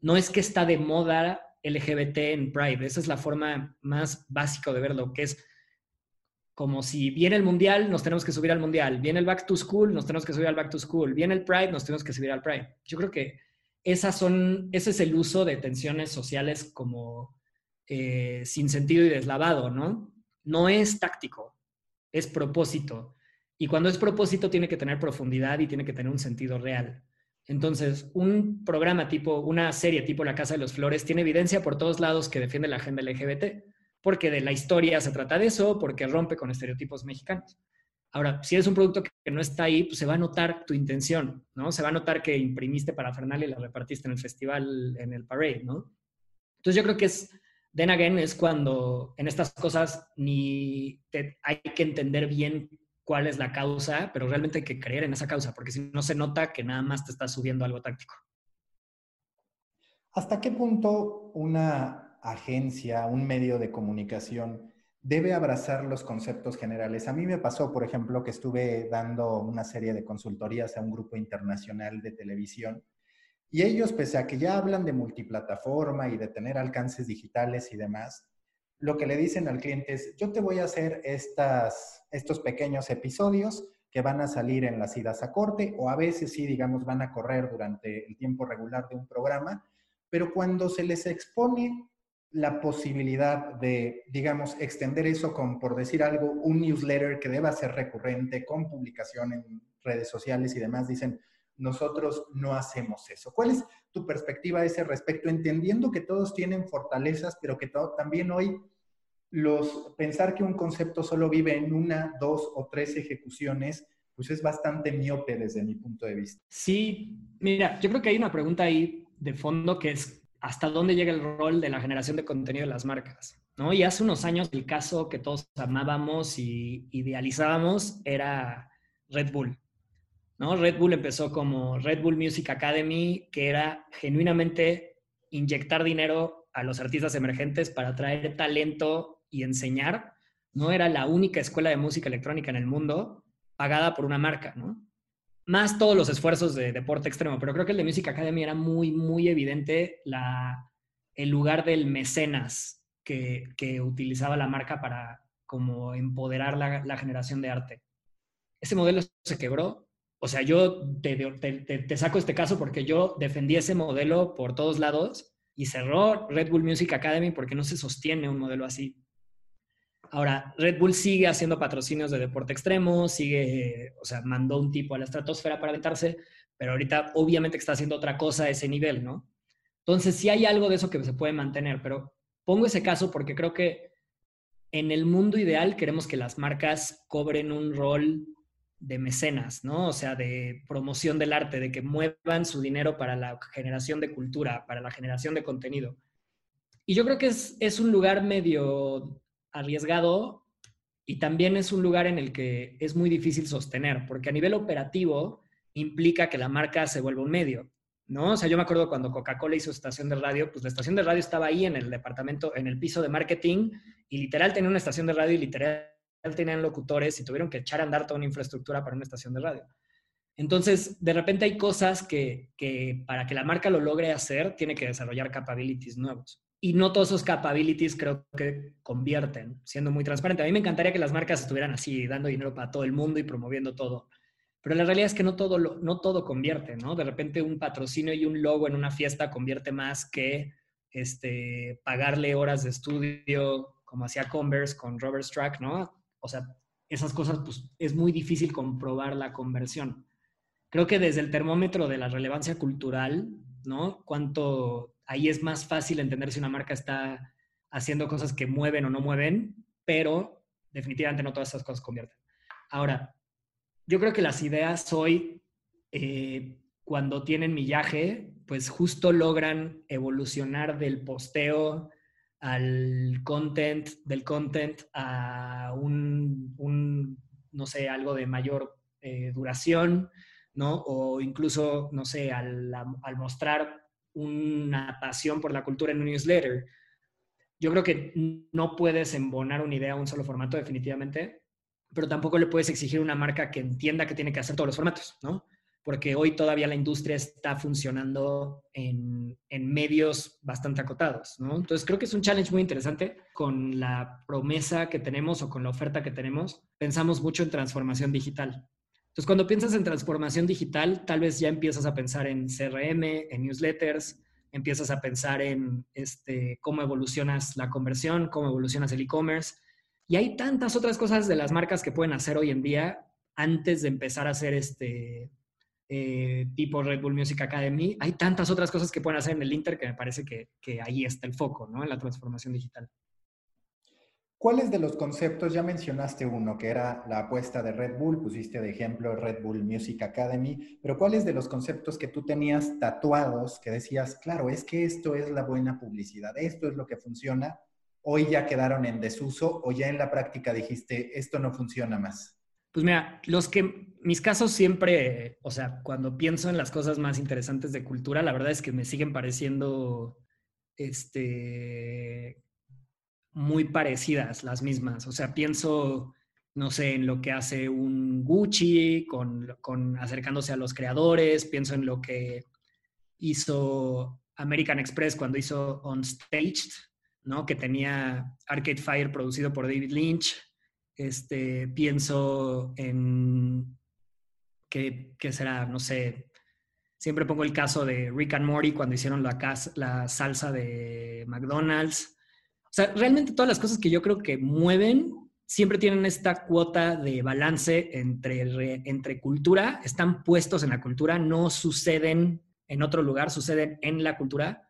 no es que está de moda LGBT en Pride. Esa es la forma más básica de verlo, que es como si viene el mundial, nos tenemos que subir al mundial. Viene el back to school, nos tenemos que subir al back to school. Viene el Pride, nos tenemos que subir al Pride. Yo creo que esas son, ese es el uso de tensiones sociales como eh, sin sentido y deslavado, ¿no? No es táctico, es propósito. Y cuando es propósito tiene que tener profundidad y tiene que tener un sentido real. Entonces, un programa tipo, una serie tipo La Casa de los Flores tiene evidencia por todos lados que defiende la agenda LGBT, porque de la historia se trata de eso, porque rompe con estereotipos mexicanos. Ahora, si es un producto que no está ahí, pues se va a notar tu intención, ¿no? Se va a notar que imprimiste para Fernal y la repartiste en el festival, en el parade, ¿no? Entonces yo creo que es, then again, es cuando en estas cosas ni hay que entender bien cuál es la causa, pero realmente hay que creer en esa causa, porque si no se nota que nada más te está subiendo algo táctico. ¿Hasta qué punto una agencia, un medio de comunicación debe abrazar los conceptos generales? A mí me pasó, por ejemplo, que estuve dando una serie de consultorías a un grupo internacional de televisión y ellos, pese a que ya hablan de multiplataforma y de tener alcances digitales y demás, lo que le dicen al cliente es, yo te voy a hacer estas, estos pequeños episodios que van a salir en las idas a corte o a veces sí, digamos, van a correr durante el tiempo regular de un programa, pero cuando se les expone la posibilidad de, digamos, extender eso con, por decir algo, un newsletter que deba ser recurrente, con publicación en redes sociales y demás dicen, nosotros no hacemos eso. ¿Cuál es tu perspectiva a ese respecto? Entendiendo que todos tienen fortalezas, pero que también hoy los, pensar que un concepto solo vive en una, dos o tres ejecuciones, pues es bastante miope desde mi punto de vista. Sí, mira, yo creo que hay una pregunta ahí de fondo que es hasta dónde llega el rol de la generación de contenido de las marcas. ¿no? Y hace unos años el caso que todos amábamos y idealizábamos era Red Bull. ¿No? Red Bull empezó como Red Bull Music Academy, que era genuinamente inyectar dinero a los artistas emergentes para atraer talento y enseñar. No era la única escuela de música electrónica en el mundo pagada por una marca. Más todos los esfuerzos de deporte extremo, pero creo que el de Music Academy era muy, muy evidente el lugar del mecenas que, utilizaba la marca para como empoderar la generación de arte. Ese modelo se quebró o sea, yo te, saco este caso porque yo defendí ese modelo por todos lados y cerró Red Bull Music Academy porque no se sostiene un modelo así. Ahora, Red Bull sigue haciendo patrocinios de deporte extremo, sigue, o sea, mandó un tipo a la estratosfera para aventarse, pero ahorita obviamente está haciendo otra cosa a ese nivel, ¿no? Entonces, sí hay algo de eso que se puede mantener, pero pongo ese caso porque creo que en el mundo ideal queremos que las marcas cobren un rol de mecenas, ¿no? O sea, de promoción del arte, de que muevan su dinero para la generación de cultura, para la generación de contenido. Y yo creo que es, es un lugar medio arriesgado y también es un lugar en el que es muy difícil sostener, porque a nivel operativo implica que la marca se vuelva un medio, ¿no? O sea, yo me acuerdo cuando Coca-Cola hizo estación de radio, pues la estación de radio estaba ahí en el departamento, en el piso de marketing, y literal tenía una estación de radio y literal tenían locutores y tuvieron que echar a andar toda una infraestructura para una estación de radio. Entonces, de repente hay cosas que, que, para que la marca lo logre hacer, tiene que desarrollar capabilities nuevos. Y no todos esos capabilities creo que convierten, siendo muy transparente. A mí me encantaría que las marcas estuvieran así, dando dinero para todo el mundo y promoviendo todo. Pero la realidad es que no todo, no todo convierte, ¿no? De repente un patrocinio y un logo en una fiesta convierte más que este, pagarle horas de estudio, como hacía Converse con Robert Strack, ¿no? O sea, esas cosas, pues es muy difícil comprobar la conversión. Creo que desde el termómetro de la relevancia cultural, ¿no? Cuánto ahí es más fácil entender si una marca está haciendo cosas que mueven o no mueven, pero definitivamente no todas esas cosas convierten. Ahora, yo creo que las ideas hoy, eh, cuando tienen millaje, pues justo logran evolucionar del posteo al content, del content a un, no sé, algo de mayor eh, duración, ¿no? O incluso, no sé, al, al, mostrar una pasión por la cultura en un newsletter. Yo creo que no puedes embonar una idea a un solo formato definitivamente, pero tampoco le puedes exigir a una marca que entienda que tiene que hacer todos los formatos, ¿no? Porque hoy todavía la industria está funcionando en, medios bastante acotados, ¿no? Entonces creo que es un challenge muy interesante con la promesa que tenemos o con la oferta que tenemos. Pensamos mucho en transformación digital. Entonces cuando piensas en transformación digital, tal vez ya empiezas a pensar en CRM, en newsletters, empiezas a pensar en este, cómo evolucionas la conversión, cómo evolucionas el e-commerce. Y hay tantas otras cosas de las marcas que pueden hacer hoy en día antes de empezar a hacer este, eh, tipo Red Bull Music Academy, hay tantas otras cosas que pueden hacer en el Inter que me parece que, que ahí está el foco, ¿no? En la transformación digital. ¿Cuáles de los conceptos, ya mencionaste uno, que era la apuesta de Red Bull, pusiste de ejemplo Red Bull Music Academy, pero cuáles de los conceptos que tú tenías tatuados, que decías, claro, es que esto es la buena publicidad, esto es lo que funciona, hoy ya quedaron en desuso o ya en la práctica dijiste, esto no funciona más? Pues mira, los que mis casos siempre, o sea, cuando pienso en las cosas más interesantes de cultura, la verdad es que me siguen pareciendo este muy parecidas las mismas. O sea, pienso, no sé, en lo que hace un Gucci con, con acercándose a los creadores, pienso en lo que hizo American Express cuando hizo On Staged, ¿no? Que tenía Arcade Fire producido por David Lynch este, pienso en que, será, no sé, siempre pongo el caso de Rick and Morty cuando hicieron la, la salsa de McDonald's. O sea, realmente todas las cosas que yo creo que mueven siempre tienen esta cuota de balance entre, entre cultura, están puestos en la cultura, no suceden en otro lugar, suceden en la cultura.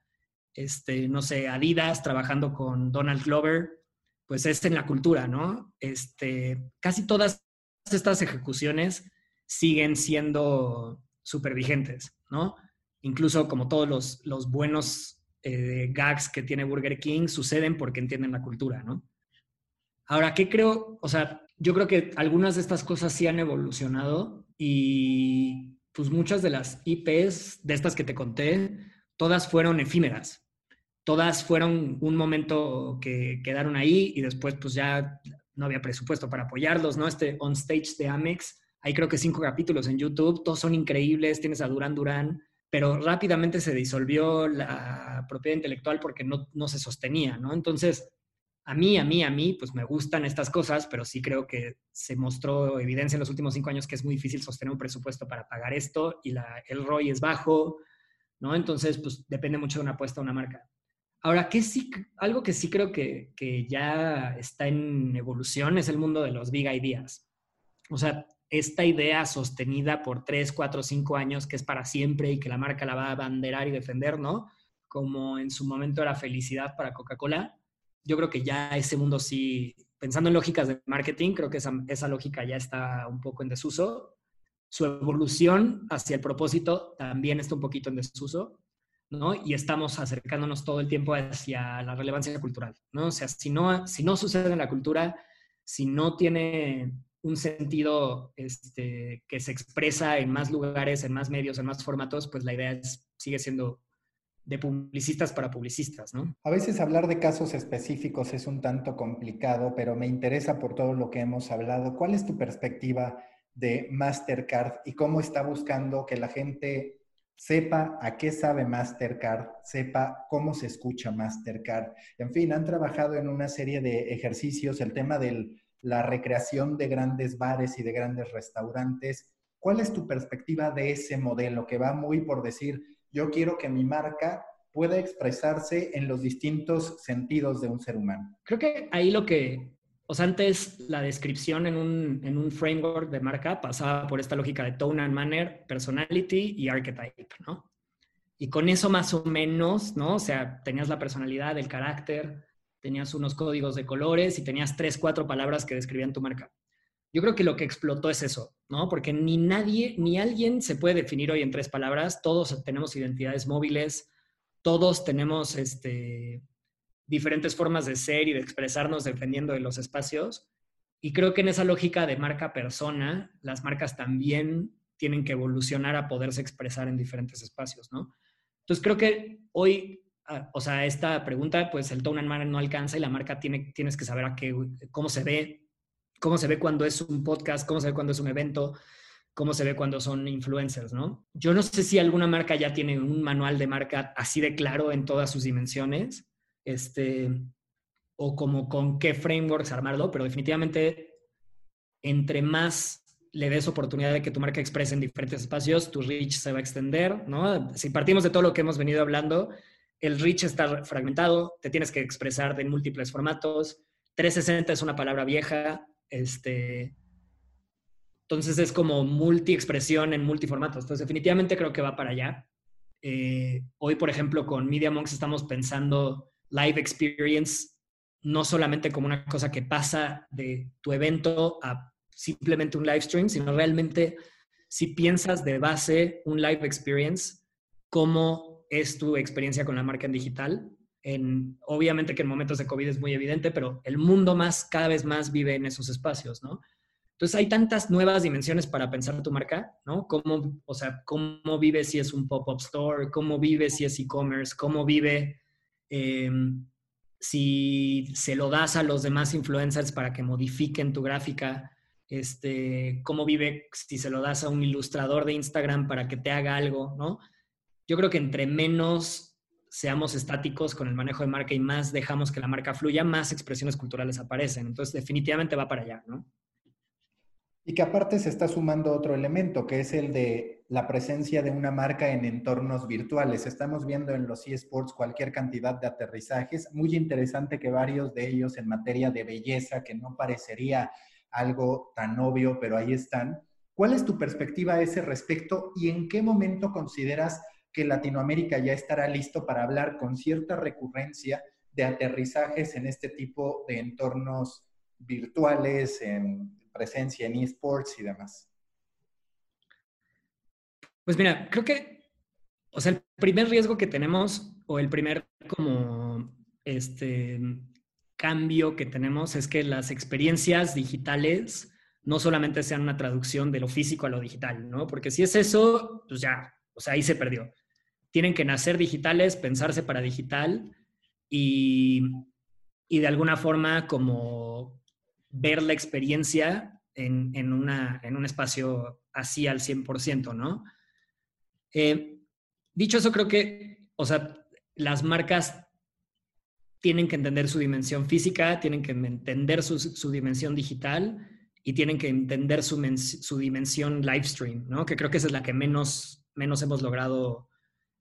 Este, no sé, Adidas trabajando con Donald Glover, pues es en la cultura, ¿no? Este, casi todas estas ejecuciones siguen siendo súper vigentes, ¿no? Incluso como todos los, los buenos eh, gags que tiene Burger King suceden porque entienden la cultura, ¿no? Ahora, ¿qué creo? O sea, yo creo que algunas de estas cosas sí han evolucionado y pues muchas de las IPs de estas que te conté, todas fueron efímeras. Todas fueron un momento que quedaron ahí y después pues ya no había presupuesto para apoyarlos, ¿no? Este On Stage de Amex, hay creo que cinco capítulos en YouTube, todos son increíbles, tienes a Durán Durán, pero rápidamente se disolvió la propiedad intelectual porque no, no se sostenía, ¿no? Entonces, a mí, a mí, a mí, pues me gustan estas cosas, pero sí creo que se mostró evidencia en los últimos cinco años que es muy difícil sostener un presupuesto para pagar esto y la, el ROI es bajo, ¿no? Entonces, pues depende mucho de una apuesta a una marca. Ahora, ¿qué sí, algo que sí creo que, que ya está en evolución es el mundo de los big ideas. O sea, esta idea sostenida por tres, cuatro, cinco años que es para siempre y que la marca la va a abanderar y defender, ¿no? Como en su momento era felicidad para Coca-Cola yo creo que ya ese mundo sí, pensando en lógicas de marketing, creo que esa, esa lógica ya está un poco en desuso. Su evolución hacia el propósito también está un poquito en desuso, ¿no? Y estamos acercándonos todo el tiempo hacia la relevancia cultural, ¿no? O sea, si no, si no sucede en la cultura, si no tiene un sentido este, que se expresa en más lugares, en más medios, en más formatos, pues la idea es, sigue siendo de publicistas para publicistas, ¿no? A veces hablar de casos específicos es un tanto complicado, pero me interesa por todo lo que hemos hablado. ¿Cuál es tu perspectiva de Mastercard y cómo está buscando que la gente sepa a qué sabe Mastercard, sepa cómo se escucha Mastercard? En fin, han trabajado en una serie de ejercicios, el tema de la recreación de grandes bares y de grandes restaurantes. ¿Cuál es tu perspectiva de ese modelo que va muy por decir yo quiero que mi marca pueda expresarse en los distintos sentidos de un ser humano. Creo que ahí lo que, o sea, antes la descripción en un, en un framework de marca pasaba por esta lógica de tone and manner, personality y archetype, ¿no? Y con eso más o menos, ¿no? O sea, tenías la personalidad, el carácter, tenías unos códigos de colores y tenías tres, cuatro palabras que describían tu marca. Yo creo que lo que explotó es eso, ¿no? Porque ni nadie, ni alguien se puede definir hoy en tres palabras. Todos tenemos identidades móviles, todos tenemos este, diferentes formas de ser y de expresarnos dependiendo de los espacios. Y creo que en esa lógica de marca persona, las marcas también tienen que evolucionar a poderse expresar en diferentes espacios, ¿no? Entonces creo que hoy, ah, o sea, esta pregunta, pues el tone and manner no alcanza y la marca tiene, tienes que saber a qué, cómo se ve, cómo se ve cuando es un podcast, cómo se ve cuando es un evento, cómo se ve cuando son influencers, ¿no? Yo no sé si alguna marca ya tiene un manual de marca así de claro en todas sus dimensiones, este, o como con qué frameworks armarlo, pero definitivamente entre más le des oportunidad de que tu marca exprese en diferentes espacios, tu reach se va a extender, ¿no? Si partimos de todo lo que hemos venido hablando, el reach está fragmentado, te tienes que expresar en múltiples formatos, 360 es una palabra vieja, este, entonces es como multi-expresión en multiformatos. Entonces definitivamente creo que va para allá. Eh, hoy, por ejemplo, con Media Monks estamos pensando live experience no solamente como una cosa que pasa de tu evento a simplemente un live stream, sino realmente si piensas de base un live experience, cómo es tu experiencia con la marca en digital obviamente que en momentos de COVID es muy evidente, pero el mundo más, cada vez más vive en esos espacios, ¿no? Entonces hay tantas nuevas dimensiones para pensar tu marca, ¿no? Cómo, o sea, cómo vive si es un pop-up store, cómo vive si es e-commerce, cómo vive em, si se lo das a los demás influencers para que modifiquen tu gráfica, este, cómo vive si se lo das a un ilustrador de Instagram para que te haga algo, ¿no? Yo creo que entre menos seamos estáticos con el manejo de marca y más dejamos que la marca fluya, más expresiones culturales aparecen. Entonces, definitivamente va para allá, ¿no? Y que aparte se está sumando otro elemento, que es el de la presencia de una marca en entornos virtuales. Estamos viendo en los eSports cualquier cantidad de aterrizajes. Muy interesante que varios de ellos en materia de belleza, que no parecería algo tan obvio, pero ahí están. ¿Cuál es tu perspectiva a ese respecto y en qué momento consideras que Latinoamérica ya estará listo para hablar con cierta recurrencia de aterrizajes en este tipo de entornos virtuales, en presencia en esports y demás? Pues mira, creo que, o sea, el primer riesgo que tenemos o el primer como este cambio que tenemos es que las experiencias digitales no solamente sean una traducción de lo físico a lo digital, ¿no? Porque si es eso, pues ya, o sea, ahí se perdió. Tienen que nacer digitales, pensarse para digital y, y de alguna forma como ver la experiencia en, una, en un espacio así al 100%, ¿no? Eh, dicho eso, creo que, o sea, las marcas tienen que entender su dimensión física, tienen que entender su, dimensión digital y tienen que entender su, dimensión live stream, ¿no? Que creo que esa es la que menos, menos hemos logrado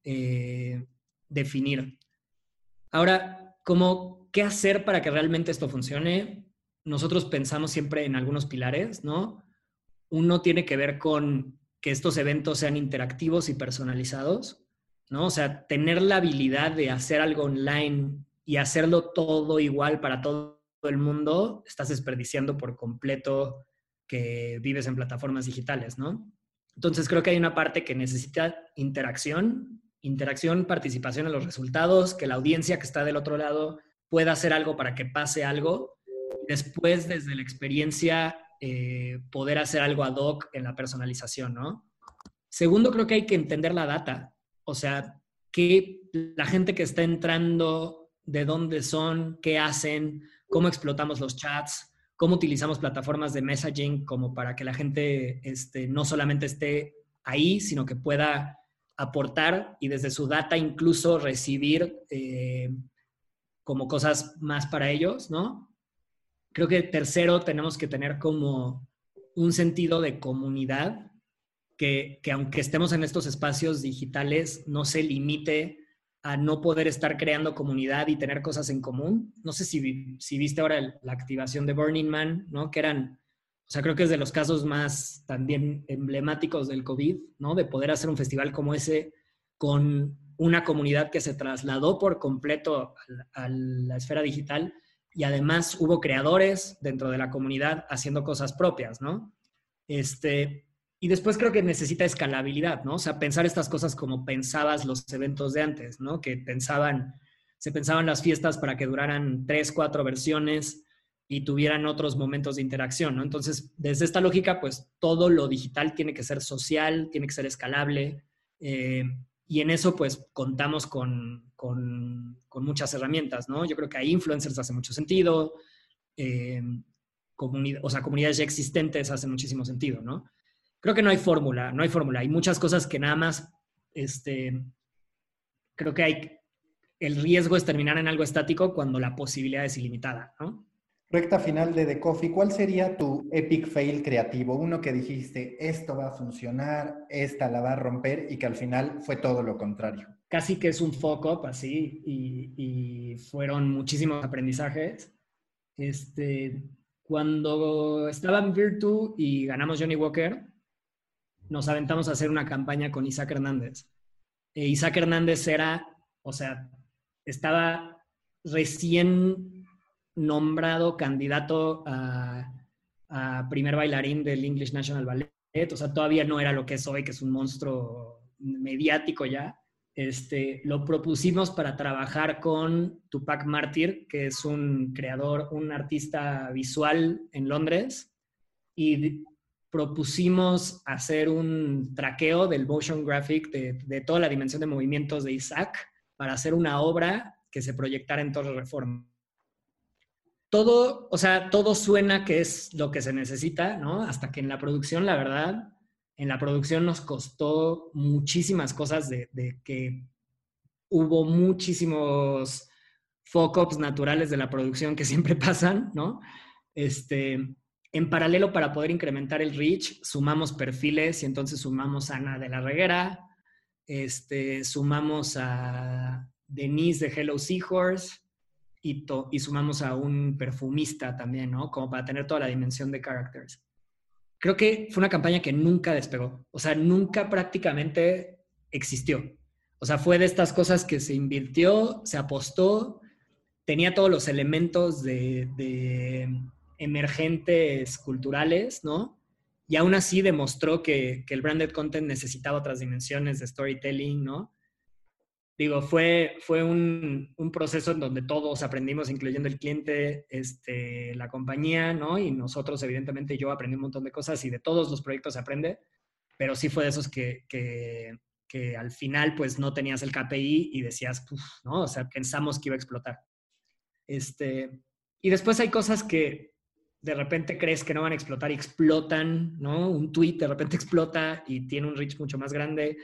eh, definir. Ahora, ¿cómo, ¿qué hacer para que realmente esto funcione? nosotros pensamos siempre en algunos pilares, ¿no? Uno tiene que ver con que estos eventos sean interactivos y personalizados, ¿no? O sea, tener la habilidad de hacer algo online y hacerlo todo igual para todo el mundo, estás desperdiciando por completo que vives en plataformas digitales, ¿no? Entonces creo que hay una parte que necesita interacción, interacción, participación en los resultados, que la audiencia que está del otro lado pueda hacer algo para que pase algo después, desde la experiencia, eh, poder hacer algo ad hoc en la personalización, ¿no? Segundo, creo que hay que entender la data, o sea, que la gente que está entrando, de dónde son, qué hacen, cómo explotamos los chats, cómo utilizamos plataformas de messaging como para que la gente este, no solamente esté ahí, sino que pueda aportar y desde su data incluso recibir eh, como cosas más para ellos, ¿no? Creo que tercero, tenemos que tener como un sentido de comunidad, que, aunque estemos en estos espacios digitales, no se limite a no poder estar creando comunidad y tener cosas en común. No sé si, si viste ahora la activación de Burning Man, ¿no? Que eran, o sea, creo que es de los casos más también emblemáticos del COVID, ¿no? De poder hacer un festival como ese con una comunidad que se trasladó por completo a la esfera digital y además hubo creadores dentro de la comunidad haciendo cosas propias, ¿no? Este, y después creo que necesita escalabilidad, ¿no? O sea, pensar estas cosas como pensabas los eventos de antes, ¿no? Que pensaban, se pensaban las fiestas para que duraran tres, cuatro versiones y tuvieran otros momentos de interacción, ¿no? Entonces, desde esta lógica, pues todo lo digital tiene que ser social, tiene que ser escalable. Eh, y en eso, pues, contamos con, con, muchas herramientas, ¿no? Yo creo que hay influencers hace mucho sentido, eh, o sea, comunidades ya existentes hace muchísimo sentido, ¿no? Creo que no hay fórmula, no hay fórmula. Hay muchas cosas que nada más, este, creo que hay, el riesgo es terminar en algo estático cuando la posibilidad es ilimitada, ¿no? Recta final de The Coffee, ¿cuál sería tu epic fail creativo? Uno que dijiste, esto va a funcionar, esta la va a romper y que al final fue todo lo contrario. Casi que es un foco así y, fueron muchísimos aprendizajes. Este, cuando estaba en Virtu y ganamos Johnny Walker, nos aventamos a hacer una campaña con Isaac Hernández. E Isaac Hernández era, o sea, estaba recién nombrado candidato a, primer bailarín del English National Ballet. O sea, todavía no era lo que es hoy, que es un monstruo mediático ya. Este, lo propusimos para trabajar con Tupac Martyr, que es un creador, un artista visual en Londres, y propusimos hacer un traqueo del motion graphic de, de, toda la dimensión de movimientos de Isaac para hacer una obra que se proyectara en Torre Reforma todo, o sea, todo suena que es lo que se necesita, ¿no? Hasta que en la producción, la verdad, en la producción nos costó muchísimas cosas de, que hubo muchísimos fuck-ups naturales de la producción que siempre pasan, ¿no? Este, En paralelo, para poder incrementar el reach, sumamos perfiles y entonces sumamos a Ana de la Reguera, este, sumamos a Denise de Hello Seahorse y, sumamos a un perfumista también, ¿no? Como para tener toda la dimensión de characters. Creo que fue una campaña que nunca despegó, o sea, nunca prácticamente existió. O sea, fue de estas cosas que se invirtió, se apostó, tenía todos los elementos de emergentes culturales, ¿no? Y aún así demostró que, el branded content necesitaba otras dimensiones de storytelling, ¿no? Digo, fue, fue un, proceso en donde todos aprendimos, incluyendo el cliente, este, la compañía, ¿no? Y nosotros, evidentemente, yo aprendí un montón de cosas y de todos los proyectos se aprende, pero sí fue de esos que, que, al final, pues, no tenías el KPI y decías, ¿no? O sea, pensamos que iba a explotar. Este, y después hay cosas que, de repente crees que no van a explotar y explotan, ¿no? Un tweet de repente explota y tiene un reach mucho más grande.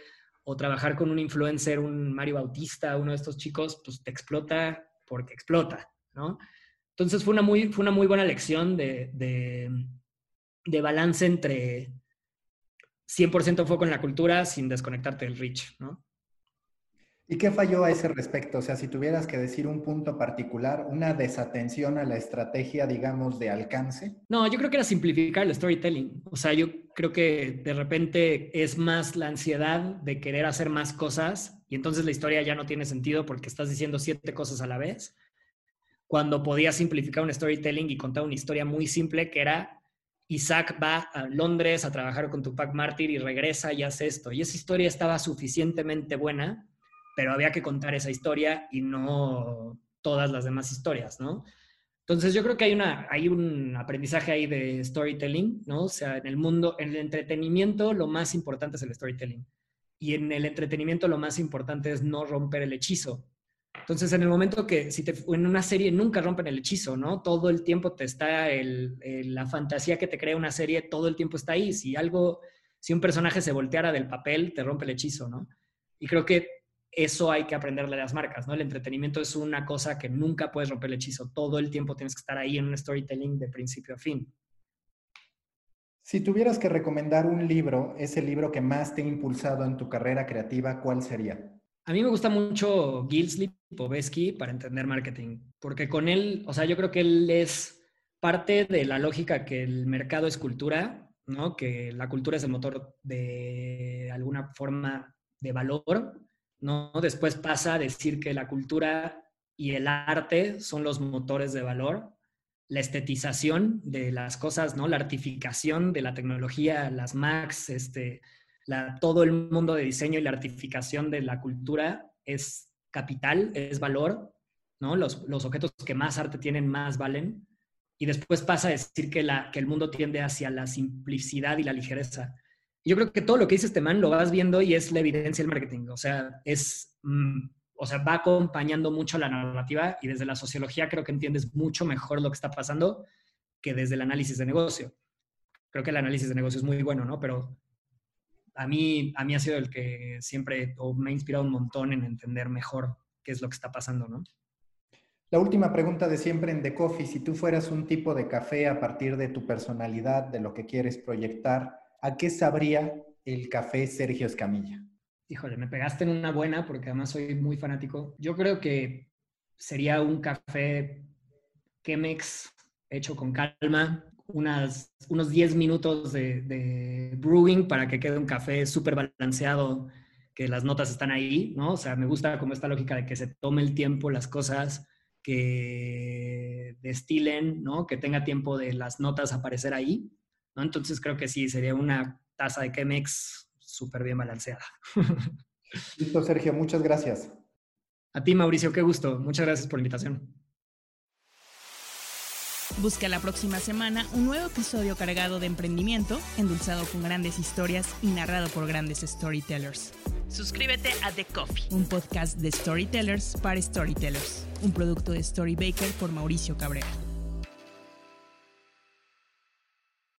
O trabajar con un influencer, un Mario Bautista, uno de estos chicos, pues te explota porque explota, ¿no? Entonces fue una muy, fue una muy buena lección de, de, de balance entre 100% foco en la cultura sin desconectarte del reach, ¿no? ¿Y qué falló a ese respecto? O sea, si tuvieras que decir un punto particular, una desatención a la estrategia, digamos, de alcance. No, yo creo que era simplificar el storytelling. O sea, yo creo que de repente es más la ansiedad de querer hacer más cosas y entonces la historia ya no tiene sentido porque estás diciendo siete cosas a la vez. Cuando podías simplificar un storytelling y contar una historia muy simple que era Isaac va a Londres a trabajar con Tupac Mártir y regresa y hace esto. Y esa historia estaba suficientemente buena pero había que contar esa historia y no todas las demás historias, ¿no? Entonces yo creo que hay, una, hay un aprendizaje ahí de storytelling, ¿no? O sea, en el mundo, en el entretenimiento lo más importante es el storytelling. Y en el entretenimiento lo más importante es no romper el hechizo. Entonces, en el momento que, si te, en una serie nunca rompen el hechizo, ¿no? Todo el tiempo te está, el, la fantasía que te crea una serie, todo el tiempo está ahí. Si algo, si un personaje se volteara del papel, te rompe el hechizo, ¿no? Y creo que eso hay que aprenderle a las marcas, ¿no? El entretenimiento es una cosa que nunca puedes romper el hechizo. Todo el tiempo tienes que estar ahí en un storytelling de principio a fin. Si tuvieras que recomendar un libro, ese libro que más te ha impulsado en tu carrera creativa, ¿cuál sería? A mí me gusta mucho Gilsley Povesky para entender marketing, porque con él, o sea, yo creo que él es parte de la lógica que el mercado es cultura, ¿no? Que la cultura es el motor de alguna forma de valor ¿no? Después pasa a decir que la cultura y el arte son los motores de valor, la estetización de las cosas, ¿no? La artificación de la tecnología, las Macs, este, todo el mundo de diseño y la artificación de la cultura es capital, es valor, ¿no? Los, objetos que más arte tienen más valen. Y después pasa a decir que, la, que el mundo tiende hacia la simplicidad y la ligereza yo creo que todo lo que dice este man lo vas viendo y es la evidencia del marketing. O sea, es, mm, o sea, va acompañando mucho la narrativa y desde la sociología creo que entiendes mucho mejor lo que está pasando que desde el análisis de negocio. Creo que el análisis de negocio es muy bueno, ¿no? Pero a mí, a mí ha sido el que siempre me ha inspirado un montón en entender mejor qué es lo que está pasando, ¿no? La última pregunta de siempre en The Coffee, si tú fueras un tipo de café a partir de tu personalidad, de lo que quieres proyectar, ¿a qué sabría el café Sergio Escamilla? Híjole, me pegaste en una buena porque además soy muy fanático. Yo creo que sería un café Chemex hecho con calma, unas, unos 10 minutos de, de, brewing para que quede un café súper balanceado, que las notas están ahí, ¿no? O sea, me gusta como esta lógica de que se tome el tiempo las cosas, que destilen, ¿no? Que tenga tiempo de las notas aparecer ahí. Entonces creo que sí, sería una taza de Chemex súper bien balanceada. Listo, Sergio, muchas gracias. A ti, Mauricio, qué gusto. Muchas gracias por la invitación. Busca la próxima semana un nuevo episodio cargado de emprendimiento, endulzado con grandes historias y narrado por grandes storytellers. Suscríbete a The Coffee, un podcast de storytellers para storytellers, un producto de Storybaker por Mauricio Cabrera.